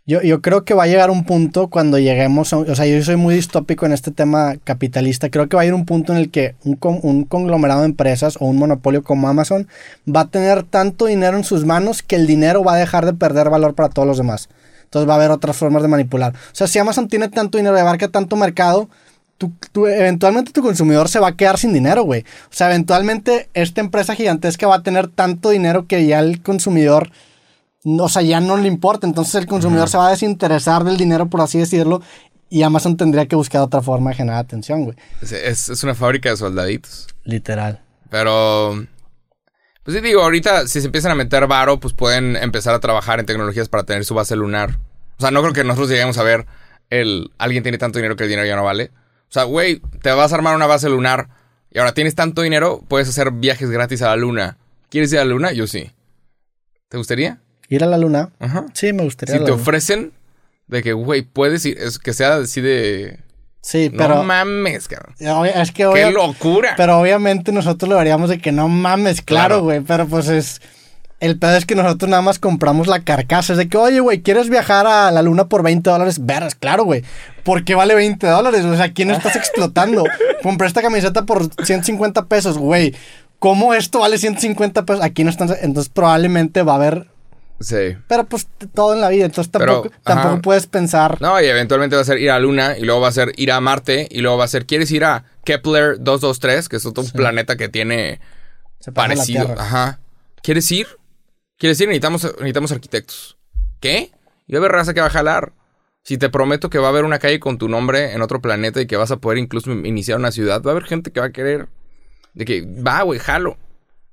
S1: Yo, yo creo que va a llegar un punto cuando lleguemos a... O sea, yo soy muy distópico en este tema capitalista. Creo que va a ir un punto en el que un, un conglomerado de empresas o un monopolio como Amazon va a tener tanto dinero en sus manos que el dinero va a dejar de perder valor para todos los demás. Entonces va a haber otras formas de manipular. O sea, si Amazon tiene tanto dinero y abarca tanto mercado, tú, tú- eventualmente tu consumidor se va a quedar sin dinero, güey. O sea, eventualmente esta empresa gigantesca va a tener tanto dinero que ya el consumidor o sea, ya no le importa. Entonces el consumidor se va a desinteresar del dinero, por así decirlo, y Amazon tendría que buscar otra forma de generar atención, güey.
S2: Es, es- es una fábrica de soldaditos.
S1: Literal.
S2: Pero, pues sí digo, ahorita si se empiezan a meter varo, pues pueden empezar a trabajar en tecnologías para tener su base lunar. O sea, no creo que nosotros lleguemos a ver el, alguien tiene tanto dinero que el dinero ya no vale. O sea, güey, te vas a armar una base lunar y ahora tienes tanto dinero, puedes hacer viajes gratis a la luna. ¿Quieres ir a la luna? Yo sí. ¿Te gustaría?
S1: Ir a la luna.
S2: Ajá.
S1: Sí, me gustaría.
S2: Si
S1: la
S2: te
S1: luna.
S2: ofrecen de que, güey, puedes ir, es que sea así de...
S1: Sí,
S2: No
S1: pero.
S2: mames, cabrón.
S1: es que
S2: ¡Qué locura!
S1: Pero obviamente nosotros lo veríamos de que no mames, claro,
S2: Claro.
S1: güey. Pero pues es. El pedo es que nosotros nada más compramos la carcasa. Es de que, oye, güey, ¿quieres viajar a la luna por 20 dólares? Verás, claro, güey. ¿Por qué vale 20 dólares? O sea, ¿quién estás explotando? <laughs> Compré esta camiseta por 150 pesos, güey. ¿Cómo esto vale 150 pesos? Aquí no están. Entonces probablemente va a haber.
S2: Sí.
S1: Pero pues todo en la vida. Entonces
S2: Pero,
S1: tampoco, tampoco puedes pensar.
S2: No, y eventualmente va a ser ir a la Luna, y luego va a ser ir a Marte, y luego va a ser, ¿quieres ir a Kepler 223? Que es otro planeta que tiene
S1: Se
S2: parecido. Ajá. ¿Quieres ir? ¿Quieres ir? Necesitamos, necesitamos arquitectos. ¿Qué? Y va a haber raza que va a jalar. Si te prometo que va a haber una calle con tu nombre en otro planeta y que vas a poder incluso iniciar una ciudad, va a haber gente que va a querer. De que, va, güey, jalo.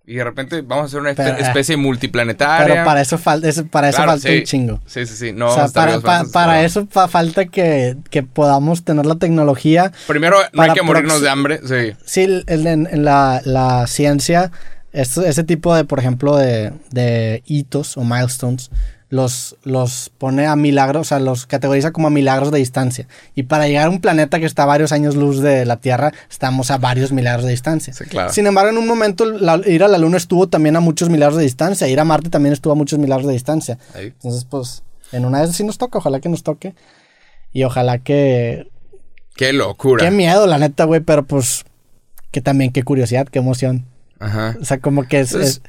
S2: Y de repente vamos a hacer una espe-
S1: Pero, eh,
S2: especie multiplanetaria.
S1: Pero para eso, falta eso, para eso
S2: Claro,
S1: falta
S2: sí.
S1: un chingo.
S2: Sí, sí, sí. No,
S1: o sea, para, eso fa- falta que, que podamos tener la tecnología.
S2: Primero, no hay que morirnos de hambre. Sí.
S1: Sí, en, en la, la ciencia, esto- ese tipo de, por ejemplo, de, de hitos o milestones, los, los pone a milagros, o sea, los categoriza como a milagros de distancia. Y para llegar a un planeta que está a varios años luz de la Tierra, estamos a varios milagros de distancia.
S2: Sí, claro.
S1: Sin embargo, en un momento la- ir a la Luna estuvo también a muchos milagros de distancia. Ir a Marte también estuvo a muchos milagros de distancia.
S2: Ahí.
S1: Entonces, pues, en una de esas sí nos toca, ojalá que nos toque. Y ojalá que...
S2: Qué locura.
S1: Qué miedo, la neta, güey, pero pues... Que también, qué curiosidad, qué emoción.
S2: Ajá.
S1: O sea, como que es...
S2: Pues,
S1: es-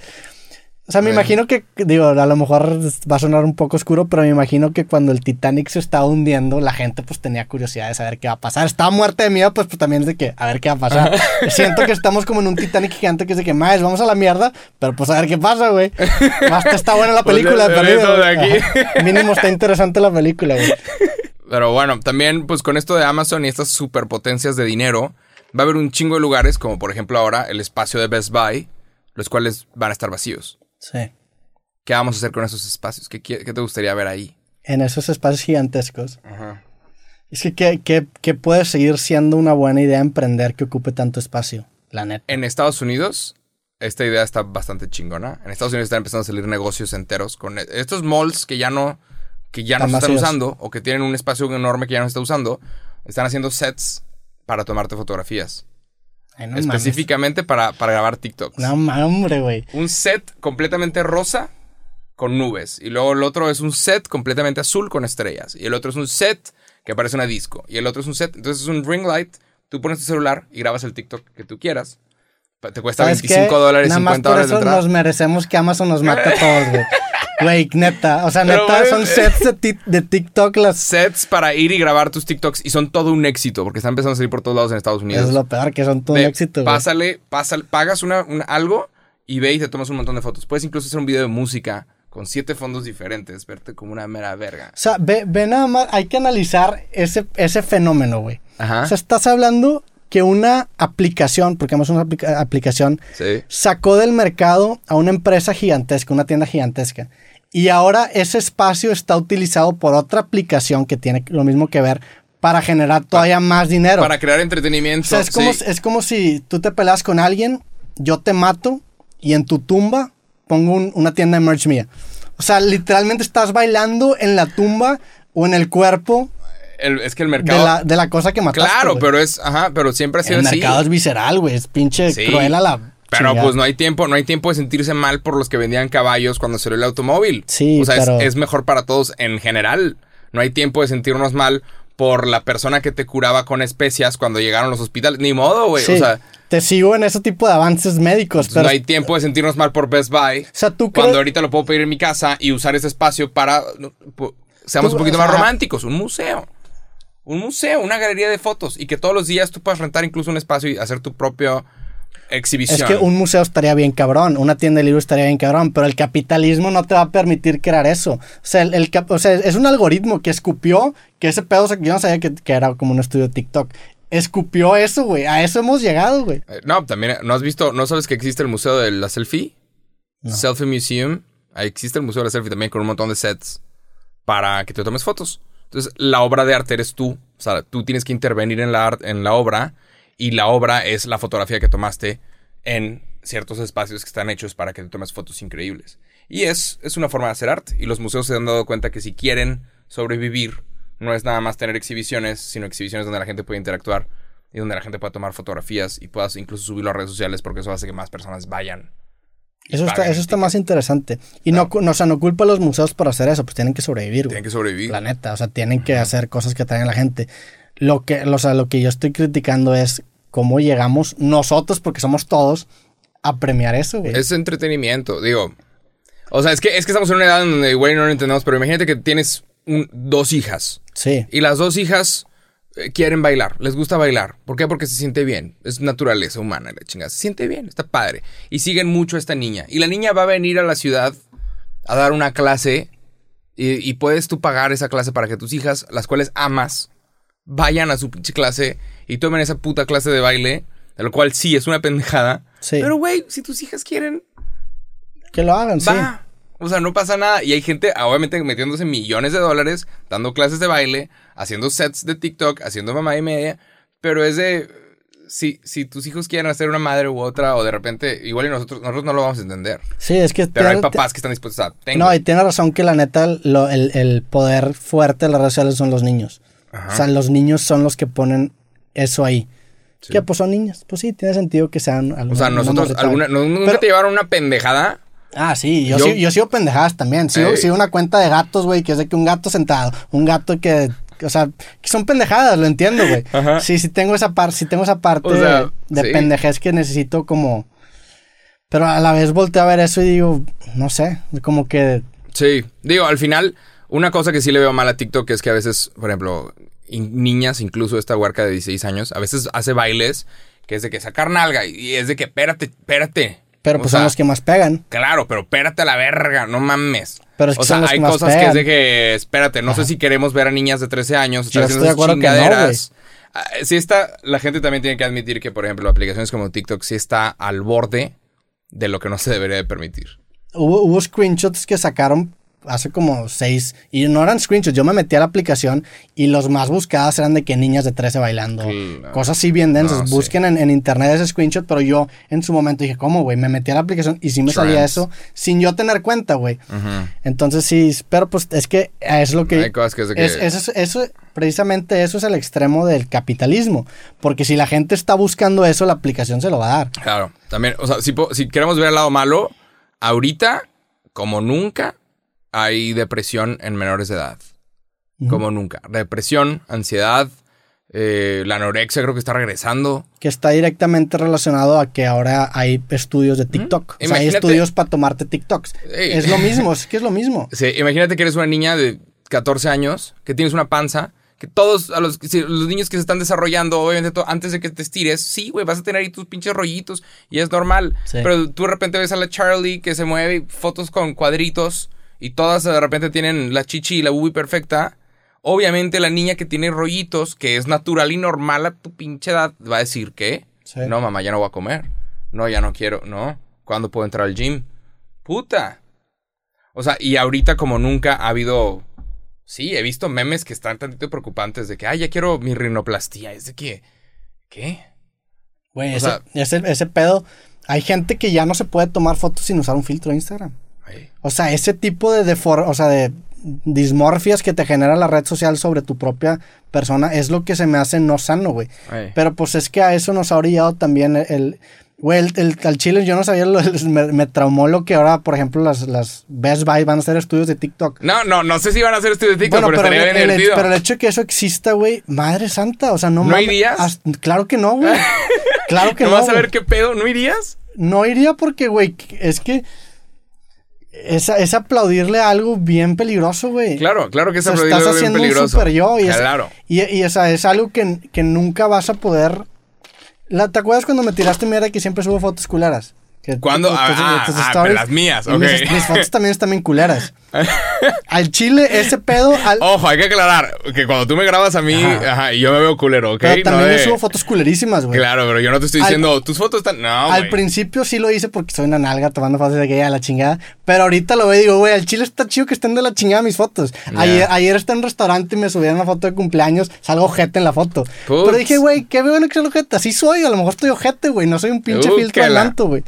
S1: o sea, me
S2: bueno.
S1: imagino que, digo, a lo mejor va a sonar un poco oscuro, pero me imagino que cuando el Titanic se estaba hundiendo, la gente pues tenía curiosidad de saber qué va a pasar. Estaba muerta de miedo, pues, pues también es de que, a ver qué va a pasar. <laughs> Siento que estamos como en un Titanic gigante que es de que, más, vamos a la mierda, pero pues a ver qué pasa, güey. Hasta está buena la <laughs>
S2: Pues,
S1: película,
S2: de-
S1: de perdido,
S2: de aquí.
S1: Mínimo está interesante la película, güey. <laughs>
S2: Pero bueno, también pues con esto de Amazon y estas superpotencias de dinero, va a haber un chingo de lugares, como por ejemplo ahora el espacio de Best Buy, los cuales van a estar vacíos.
S1: Sí.
S2: ¿Qué vamos a hacer con esos espacios? ¿Qué, qué- qué te gustaría ver ahí?
S1: En esos espacios gigantescos. Es que, ¿qué, qué, qué puede seguir siendo una buena idea emprender que ocupe tanto espacio? La neta.
S2: En Estados Unidos, esta idea está bastante chingona. En Estados Unidos están empezando a salir negocios enteros con e- estos malls que ya no, que ya no
S1: Están
S2: se están
S1: vacíos.
S2: usando o que tienen un espacio enorme que ya no se está usando. Están haciendo sets para tomarte fotografías.
S1: Ay, no mames.
S2: específicamente para, para grabar TikToks.
S1: No mames, hombre, güey.
S2: Un set completamente rosa con nubes. Y luego el otro es un set completamente azul con estrellas. Y el otro es un set que parece una disco. Y el otro es un set. Entonces es un ring light. Tú pones tu celular y grabas el TikTok que tú quieras. Te cuesta
S1: ¿Sabes
S2: 25
S1: qué?
S2: dólares,
S1: Nada más
S2: 50
S1: por
S2: dólares
S1: eso nos merecemos que Amazon nos mate a todos, güey. <laughs> Güey, neta. O sea, neta, son sets de, ti- de TikTok las...
S2: Sets para ir y grabar tus TikToks. Y son todo un éxito porque están empezando a salir por todos lados en Estados Unidos.
S1: Es lo peor, que son todo un éxito.
S2: Pásale, pásale, pagas una, una- algo y ve y te tomas un montón de fotos. Puedes incluso hacer un video de música con siete fondos diferentes, verte como una mera verga.
S1: O sea, ve, ve nada más, hay que analizar ese, ese fenómeno, güey.
S2: Ajá.
S1: O sea, estás hablando que una aplicación, porque es una aplica- aplicación,
S2: sí.
S1: sacó del mercado a una empresa gigantesca, una tienda gigantesca. Y ahora ese espacio está utilizado por otra aplicación que tiene lo mismo que ver para generar todavía más dinero.
S2: Para crear entretenimiento.
S1: o sea, es como,
S2: sí.
S1: es como si tú te peleas con alguien, yo te mato y en tu tumba pongo un- una tienda de merch mía. O sea, literalmente estás bailando en la tumba o en el cuerpo
S2: El- es que el
S1: de
S2: mercado.
S1: la, de la cosa que mataste.
S2: claro, pero es. Ajá, pero siempre ha sido
S1: El
S2: así.
S1: mercado es visceral, güey. Es pinche
S2: Sí.
S1: cruel a la.
S2: Pero
S1: chingada.
S2: pues no hay tiempo, no hay tiempo de sentirse mal por los que vendían caballos cuando salió el automóvil.
S1: Sí,
S2: O sea, es-
S1: pero-
S2: es, mejor para todos en general. No hay tiempo de sentirnos mal por la persona que te curaba con especias cuando llegaron los hospitales. Ni modo, güey.
S1: Sí,
S2: O sea,
S1: te sigo en ese tipo de avances médicos. Pero,
S2: no hay tiempo de sentirnos mal por Best Buy.
S1: o sea, tú
S2: Cuando
S1: crees.
S2: ahorita lo puedo pedir en mi casa y usar ese espacio para. Seamos
S1: Tú-
S2: un poquito
S1: o sea,
S2: más románticos. Un museo. Un museo, una galería de fotos. Y que todos los días tú puedas rentar incluso un espacio y hacer tu propia exhibición.
S1: Es que un museo estaría bien cabrón, una tienda de libros estaría bien cabrón, pero el capitalismo no te va a permitir crear eso. O sea, el, el o sea, es un algoritmo que escupió, que ese pedo, yo no sabía que, que era como un estudio de TikTok. Escupió eso, güey. A eso hemos llegado, güey.
S2: Eh, No, también, ¿no has visto, no sabes que existe el museo de la selfie?
S1: No.
S2: Selfie Museum. Ahí existe el museo de la selfie también con un montón de sets para que te tomes fotos. Entonces, la obra de arte eres tú. O sea, tú tienes que intervenir en la, en la obra y la obra es la fotografía que tomaste en ciertos espacios que están hechos para que te tomes fotos increíbles. Y es, es una forma de hacer arte. Y los museos se han dado cuenta que si quieren sobrevivir, no es nada más tener exhibiciones, sino exhibiciones donde la gente puede interactuar y donde la gente pueda tomar fotografías y puedas incluso subirlo a redes sociales porque eso hace que más personas vayan.
S1: Eso está, eso está más interesante. Y no, no, o sea, no culpa a los museos por hacer eso, pues tienen que sobrevivir, güey.
S2: Tienen que sobrevivir.
S1: La neta, o sea, tienen que hacer cosas que atraen a la gente. Lo que, o sea, lo que yo estoy criticando es cómo llegamos nosotros, porque somos todos, a premiar eso, güey.
S2: Es entretenimiento, digo. O sea, es que, es que estamos en una edad donde igual no lo entendemos, pero imagínate que tienes un- dos hijas
S1: Sí.
S2: y las dos hijas eh, quieren bailar, les gusta bailar. ¿Por qué? Porque se siente bien. Es naturaleza humana, la chingada. Se siente bien, está padre. Y siguen mucho a esta niña. Y la niña va a venir a la ciudad a dar una clase y, y puedes tú pagar esa clase para que tus hijas, las cuales amas, vayan a su pinche clase y tomen esa puta clase de baile, de lo cual sí es una pendejada.
S1: Sí.
S2: Pero, güey, si tus hijas quieren,
S1: Que lo hagan, sí.
S2: va. O sea, no pasa nada. Y hay gente, ah, obviamente, metiéndose millones de dólares, dando clases de baile, haciendo sets de TikTok, haciendo mamá y media. Pero es de. Si, si tus hijos quieren hacer una madre u otra, o de repente, igual y nosotros, nosotros no lo vamos a entender.
S1: Sí, es que...
S2: Pero hay papás que están dispuestos a. Tengo.
S1: No, y tiene razón que la neta, lo- el, el poder fuerte de las redes sociales son los niños.
S2: Ajá.
S1: O sea, los niños son los que ponen eso ahí.
S2: Sí.
S1: Que pues son niños. Pues sí, tiene sentido que sean...
S2: o sea, nosotros, alguna, ¿nunca
S1: Pero-
S2: te llevaron una pendejada?
S1: Ah, sí, yo,
S2: Yo-
S1: sigo pendejadas también. Sigo, una cuenta de gatos, güey, que es de que un gato sentado, un gato que, o sea, que son pendejadas, lo entiendo, güey. Sí, sí tengo esa parte, sí tengo esa parte
S2: O sea,
S1: de, de
S2: sí.
S1: pendejez que necesito como... Pero a la vez volteo a ver eso y digo, no sé, como que...
S2: Sí, digo, al final, una cosa que sí le veo mal a TikTok es que a veces, por ejemplo, in- niñas, incluso esta huerca de 16 años, a veces hace bailes que es de que sacar nalga y es de que espérate, espérate.
S1: Pero
S2: O
S1: pues
S2: sea,
S1: son los que más pegan.
S2: Claro, pero espérate a la verga, no mames.
S1: Pero es que
S2: o sea,
S1: son los
S2: hay
S1: que más
S2: cosas que es de que, espérate, no sé si queremos ver a niñas de 13 años
S1: Yo estoy de
S2: esas
S1: acuerdo que no,
S2: chingaderas. Ah, sí está, la gente también tiene que admitir que, por ejemplo, aplicaciones como TikTok sí está al borde de lo que no se debería de permitir.
S1: Hubo, hubo screenshots que sacaron hace como seis. Y no eran screenshots. Yo me metí a la aplicación y los más buscadas eran de que niñas de 13 bailando. Cosas así bien densas.
S2: No, sí.
S1: Busquen en, en internet ese screenshot. Pero yo en su momento dije, ¿cómo, güey? Me metí a la aplicación y sí me salía
S2: Trends.
S1: eso sin yo tener cuenta, güey. Entonces sí, pero pues es que es lo que...
S2: Hay cosas que es que...
S1: Es- eso, es- eso- precisamente eso es el extremo del capitalismo. Porque si la gente está buscando eso, la aplicación se lo va a dar.
S2: Claro, también, o sea, si, si queremos ver el lado malo, ahorita, como nunca, hay depresión en menores de edad. Como nunca. Depresión, ansiedad, eh, la anorexia creo que está regresando.
S1: Que está directamente relacionado a que ahora hay estudios de TikTok. O sea, hay estudios para tomarte TikToks.
S2: Ey.
S1: Es lo mismo, <laughs> es que es lo mismo.
S2: Sí, imagínate que eres una niña de 14 años, que tienes una panza, que todos a los, si- los niños que se están desarrollando, obviamente, antes de que te estires, sí, güey, vas a tener ahí tus pinches rollitos y es normal.
S1: Sí.
S2: Pero tú de repente ves a la Charlie que se mueve, fotos con cuadritos y todas de repente tienen la chichi y la bubi perfecta. Obviamente la niña que tiene rollitos, que es natural y normal a tu pinche edad, va a decir que,
S1: Sí.
S2: no, mamá, ya no voy a comer. No, ya no quiero, no. ¿Cuándo puedo entrar al gym? Puta. O sea, y ahorita como nunca ha habido... Sí, he visto memes que están tantito preocupantes de que, ay, ya quiero mi rinoplastía. Es de que... ¿Qué?
S1: Güey, ese,
S2: sea-
S1: ese, ese pedo. Hay gente que ya no se puede tomar fotos sin usar un filtro de Instagram. O sea, ese tipo de, defor- o sea, de dismorfias que te genera la red social sobre tu propia persona es lo que se me hace no sano, güey. Pero pues es que a eso nos ha orillado también el... el- Güey, el, el- al chile yo no sabía, lo- <laughs> me, me traumó lo que ahora, por ejemplo, las, las Best Buy van a hacer estudios de TikTok.
S2: No, no, no sé si van a hacer estudios de TikTok,
S1: Bueno,
S2: pero,
S1: pero,
S2: estaría
S1: el,
S2: bien
S1: el-
S2: divertido.
S1: pero el hecho de que eso exista, güey, madre santa, o sea, no
S2: ¿No
S1: mames,
S2: irías?
S1: as- Claro que no, güey. <laughs> Claro que
S2: ¿No
S1: no.
S2: vas a ver qué pedo? ¿No irías?
S1: No iría porque, güey, es que es, es aplaudirle a algo bien peligroso, güey.
S2: Claro, claro que es
S1: O sea, estás
S2: bien
S1: haciendo un
S2: peligroso.
S1: super yo y es-
S2: Claro.
S1: Y, y, o sea, es algo que, que nunca vas a poder. La, ¿Te acuerdas cuando me tiraste mierda que siempre subo fotos culeras? Que,
S2: ¿Cuándo?
S1: tus-
S2: Ah,
S1: tus
S2: ah, las mías, ok.
S1: Mis, mis fotos también están bien culeras. <laughs> al chile, ese pedo. Al,
S2: Ojo, hay que aclarar que cuando tú me grabas a mí,
S1: Ajá.
S2: ajá, y yo me veo culero, ¿ok?
S1: pero también
S2: No
S1: yo subo fotos culerísimas, güey.
S2: Claro, pero yo no te estoy
S1: Al-
S2: diciendo, tus fotos están... No,
S1: Al principio sí lo hice porque soy una nalga tomando fotos de que a la chingada. Pero ahorita lo veo y digo, güey, al chile está chido que estén de la chingada mis fotos. Ayer, ayer estaba en un restaurante y me subieron una foto de cumpleaños, salgo ojete en la foto.
S2: Puts.
S1: Pero dije, güey, qué bueno que sea ojete. Así soy, a lo mejor estoy ojete, güey. No soy un pinche filtro adelanto, güey.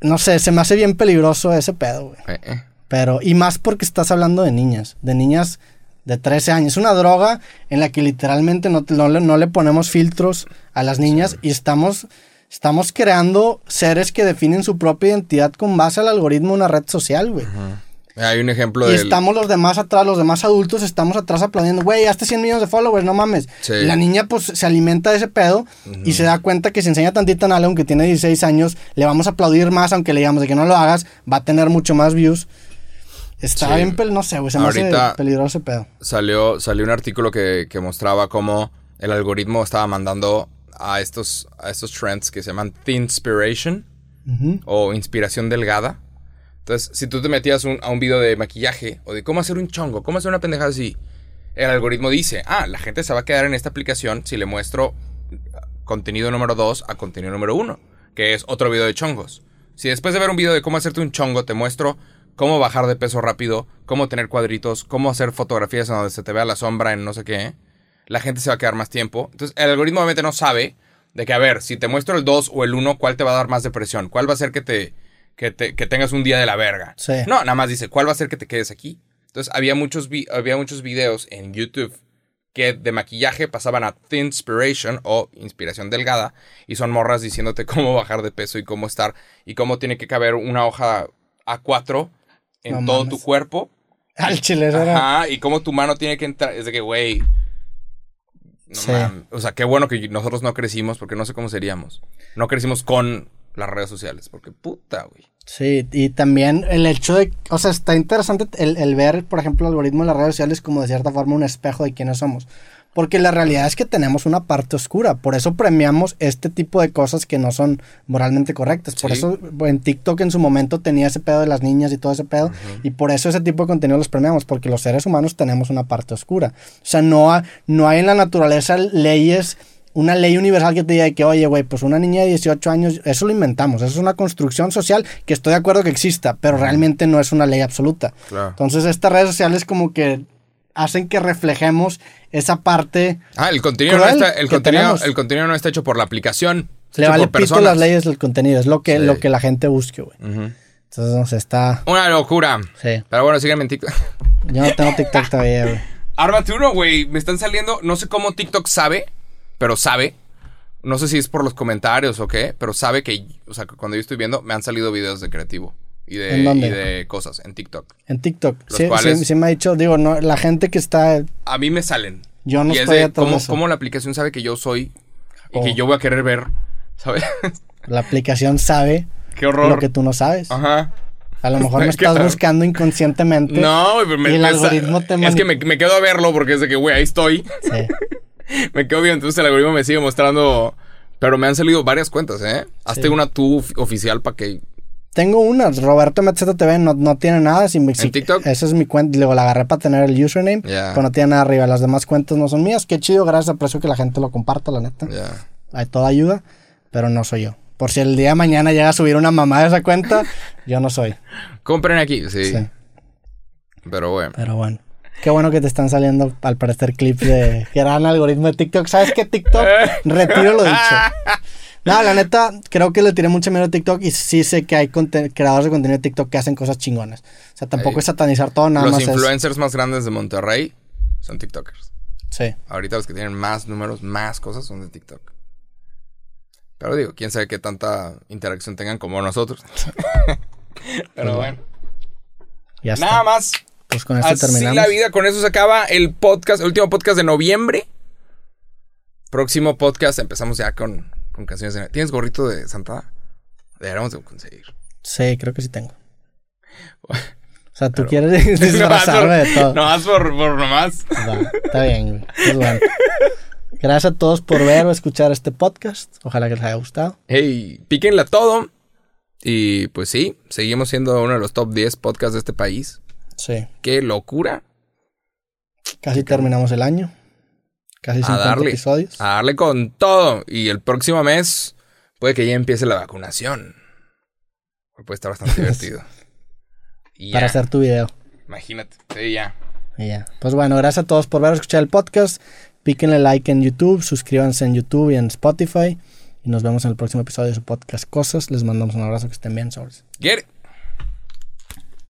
S1: No sé, se me hace bien peligroso ese pedo, güey.
S2: Eh, eh.
S1: Pero, y más porque estás hablando de niñas, de niñas de 13 años. Es una droga en la que literalmente no, no, le, no le ponemos filtros a las niñas y estamos, estamos creando seres que definen su propia identidad con base al algoritmo de una red social, güey.
S2: Hay un ejemplo
S1: Y
S2: del...
S1: estamos los demás atrás, los demás adultos estamos atrás aplaudiendo, güey, hasta 100 millones de followers, no mames.
S2: Sí.
S1: La niña pues se alimenta de ese pedo y se da cuenta que si enseña tantito en algo, aunque tiene 16 años, le vamos a aplaudir más, aunque le digamos de que no lo hagas, va a tener mucho más views. Está
S2: Sí.
S1: bien, no sé, güey, se me hace peligroso ese pedo.
S2: Salió, salió un artículo que, que mostraba cómo el algoritmo estaba mandando a estos, a estos trends que se llaman Thinspiration
S1: Ujú.
S2: o inspiración delgada. Entonces, si tú te metías un- a un video de maquillaje o de cómo hacer un chongo, cómo hacer una pendejada así, el algoritmo dice, ah, la gente se va a quedar en esta aplicación si le muestro contenido número 2 a contenido número 1, que es otro video de chongos. Si después de ver un video de cómo hacerte un chongo te muestro cómo bajar de peso rápido, cómo tener cuadritos, cómo hacer fotografías en donde se te vea la sombra en no sé qué, la gente se va a quedar más tiempo. Entonces, el algoritmo obviamente no sabe de que, a ver, si te muestro el 2 o el 1, ¿cuál te va a dar más depresión? ¿Cuál va a hacer que te, que te que tengas un día de la verga?
S1: Sí.
S2: No, nada más dice, ¿cuál va a hacer que te quedes aquí? Entonces, había muchos, vi- había muchos videos en YouTube que de maquillaje pasaban a Thinspiration o inspiración delgada y son morras diciéndote <laughs> cómo bajar de peso y cómo estar y cómo tiene que caber una hoja A4 en
S1: No
S2: todo
S1: mames.
S2: tu cuerpo <laughs>
S1: Al chile.
S2: Ajá, y cómo tu mano tiene que entrar. Es de que, güey. No
S1: Sí.
S2: O sea, qué bueno que nosotros no crecimos, porque no sé cómo seríamos. No crecimos con las redes sociales, porque puta, güey.
S1: Sí, y también el hecho de, o sea, está interesante el, el ver, por ejemplo, el algoritmo de las redes sociales como de cierta forma un espejo de quiénes somos. Porque la realidad es que tenemos una parte oscura. Por eso premiamos este tipo de cosas que no son moralmente correctas. Por
S2: Sí.
S1: eso en TikTok en su momento tenía ese pedo de las niñas y todo ese pedo. Y por eso ese tipo de contenido los premiamos. Porque los seres humanos tenemos una parte oscura. O sea, no, ha- no hay en la naturaleza leyes una ley universal que te diga que, oye, güey, pues una niña de 18 años, eso lo inventamos, eso es una construcción social que estoy de acuerdo que exista, pero realmente no es una ley absoluta.
S2: Claro.
S1: Entonces estas redes sociales como que hacen que reflejemos esa parte,
S2: Ah, el contenido, no está, el, contenido,
S1: tenemos.
S2: el contenido no está hecho por la aplicación.
S1: le vale
S2: por
S1: pito las leyes del contenido, es lo que,
S2: Sí.
S1: lo que la gente busque, güey.
S2: Ujú.
S1: Entonces, no sé, está...
S2: Una locura.
S1: Sí,
S2: Pero bueno, síganme en TikTok.
S1: yo no tengo TikTok todavía, güey. <laughs>
S2: Ármate uno, güey. Me están saliendo. No sé cómo TikTok sabe, pero sabe. No sé si es por los comentarios o qué, pero sabe que, o sea, que cuando yo estoy viendo, me han salido videos de creativo y de,
S1: ¿En dónde?
S2: y de cosas en TikTok.
S1: En TikTok.
S2: Los
S1: Sí,
S2: cuales-
S1: sí, sí me ha dicho, digo, no, la gente que está...
S2: A mí me salen.
S1: Yo no
S2: y es
S1: estoy
S2: de cómo,
S1: eso.
S2: cómo la aplicación sabe que yo soy y
S1: Oh.
S2: que yo voy a querer ver, ¿sabes?
S1: La aplicación sabe
S2: Qué horror.
S1: lo que tú no sabes.
S2: Ajá.
S1: A lo mejor me <laughs>
S2: ¿Qué
S1: estás buscando inconscientemente.
S2: No, me,
S1: Y el
S2: me-
S1: algoritmo te
S2: Es que me, me quedo a verlo porque es de que, güey, ahí estoy.
S1: Sí. <laughs> <laughs>
S2: me quedo bien, entonces el algoritmo me sigue mostrando. Pero me han salido varias cuentas, ¿eh? Hazte
S1: Sí.
S2: una tú of- oficial para que.
S1: Tengo una, Roberto MZTV, no, no tiene nada. Si, si-
S2: TikTok?
S1: Esa es mi cuenta, luego la agarré para tener el username,
S2: Ya.
S1: pero no tiene nada arriba. Las demás cuentas no son mías. Qué chido, gracias, aprecio que la gente lo comparta, la neta.
S2: Ya.
S1: Hay toda ayuda, pero no soy yo. Por si el día de mañana llega a subir una mamá de esa cuenta, <laughs> yo no soy.
S2: Compren aquí, sí.
S1: Sí.
S2: Pero bueno.
S1: Pero bueno. Qué bueno que te están saliendo al parecer clips de gran algoritmo de TikTok. ¿Sabes qué TikTok? <laughs> Retiro lo dicho. No, la neta, creo que le tiré mucho miedo a TikTok y sí sé que hay creadores de contenido de TikTok que hacen cosas chingonas. O sea, tampoco
S2: Ey.
S1: es satanizar todo, nada
S2: Los
S1: más es...
S2: influencers más grandes de Monterrey son TikTokers.
S1: Sí.
S2: Ahorita los que tienen más números, más cosas son de TikTok. Pero digo, quién sabe qué tanta interacción tengan como nosotros. <laughs> <laughs> Pero bueno.
S1: Ya está.
S2: Nada más.
S1: Pues con esto
S2: Así
S1: terminamos.
S2: la vida, con eso se acaba el podcast, el último podcast de noviembre. Próximo podcast empezamos ya con, con canciones de... ¿Tienes gorrito de Santa? Deberíamos de conseguir.
S1: Sí, creo que sí tengo. <laughs> O sea, tú
S2: Pero-
S1: quieres <laughs> <laughs> disfrazarme de todo.
S2: No más por, por nomás.
S1: Está bien. Pues bueno. Gracias a todos por ver o escuchar este podcast. Ojalá que les haya gustado.
S2: Hey, píquenle a todo. Y pues sí, seguimos siendo uno de los top 10 podcasts de este país.
S1: Sí.
S2: Qué locura.
S1: Casi terminamos el año. Casi
S2: A
S1: 50
S2: darle.
S1: episodios.
S2: A darle con todo. Y el próximo mes puede que ya empiece la vacunación. Puede estar bastante <laughs> divertido. Y
S1: Para
S2: ya,
S1: hacer tu video.
S2: Imagínate. Sí, ya.
S1: Y ya. Pues bueno, gracias a todos por ver escuchar el podcast. Píquenle like en YouTube, suscríbanse en YouTube y en Spotify. Y nos vemos en el próximo episodio de su podcast Cosas. Les mandamos un abrazo, que estén bien, sobres.
S2: Get it.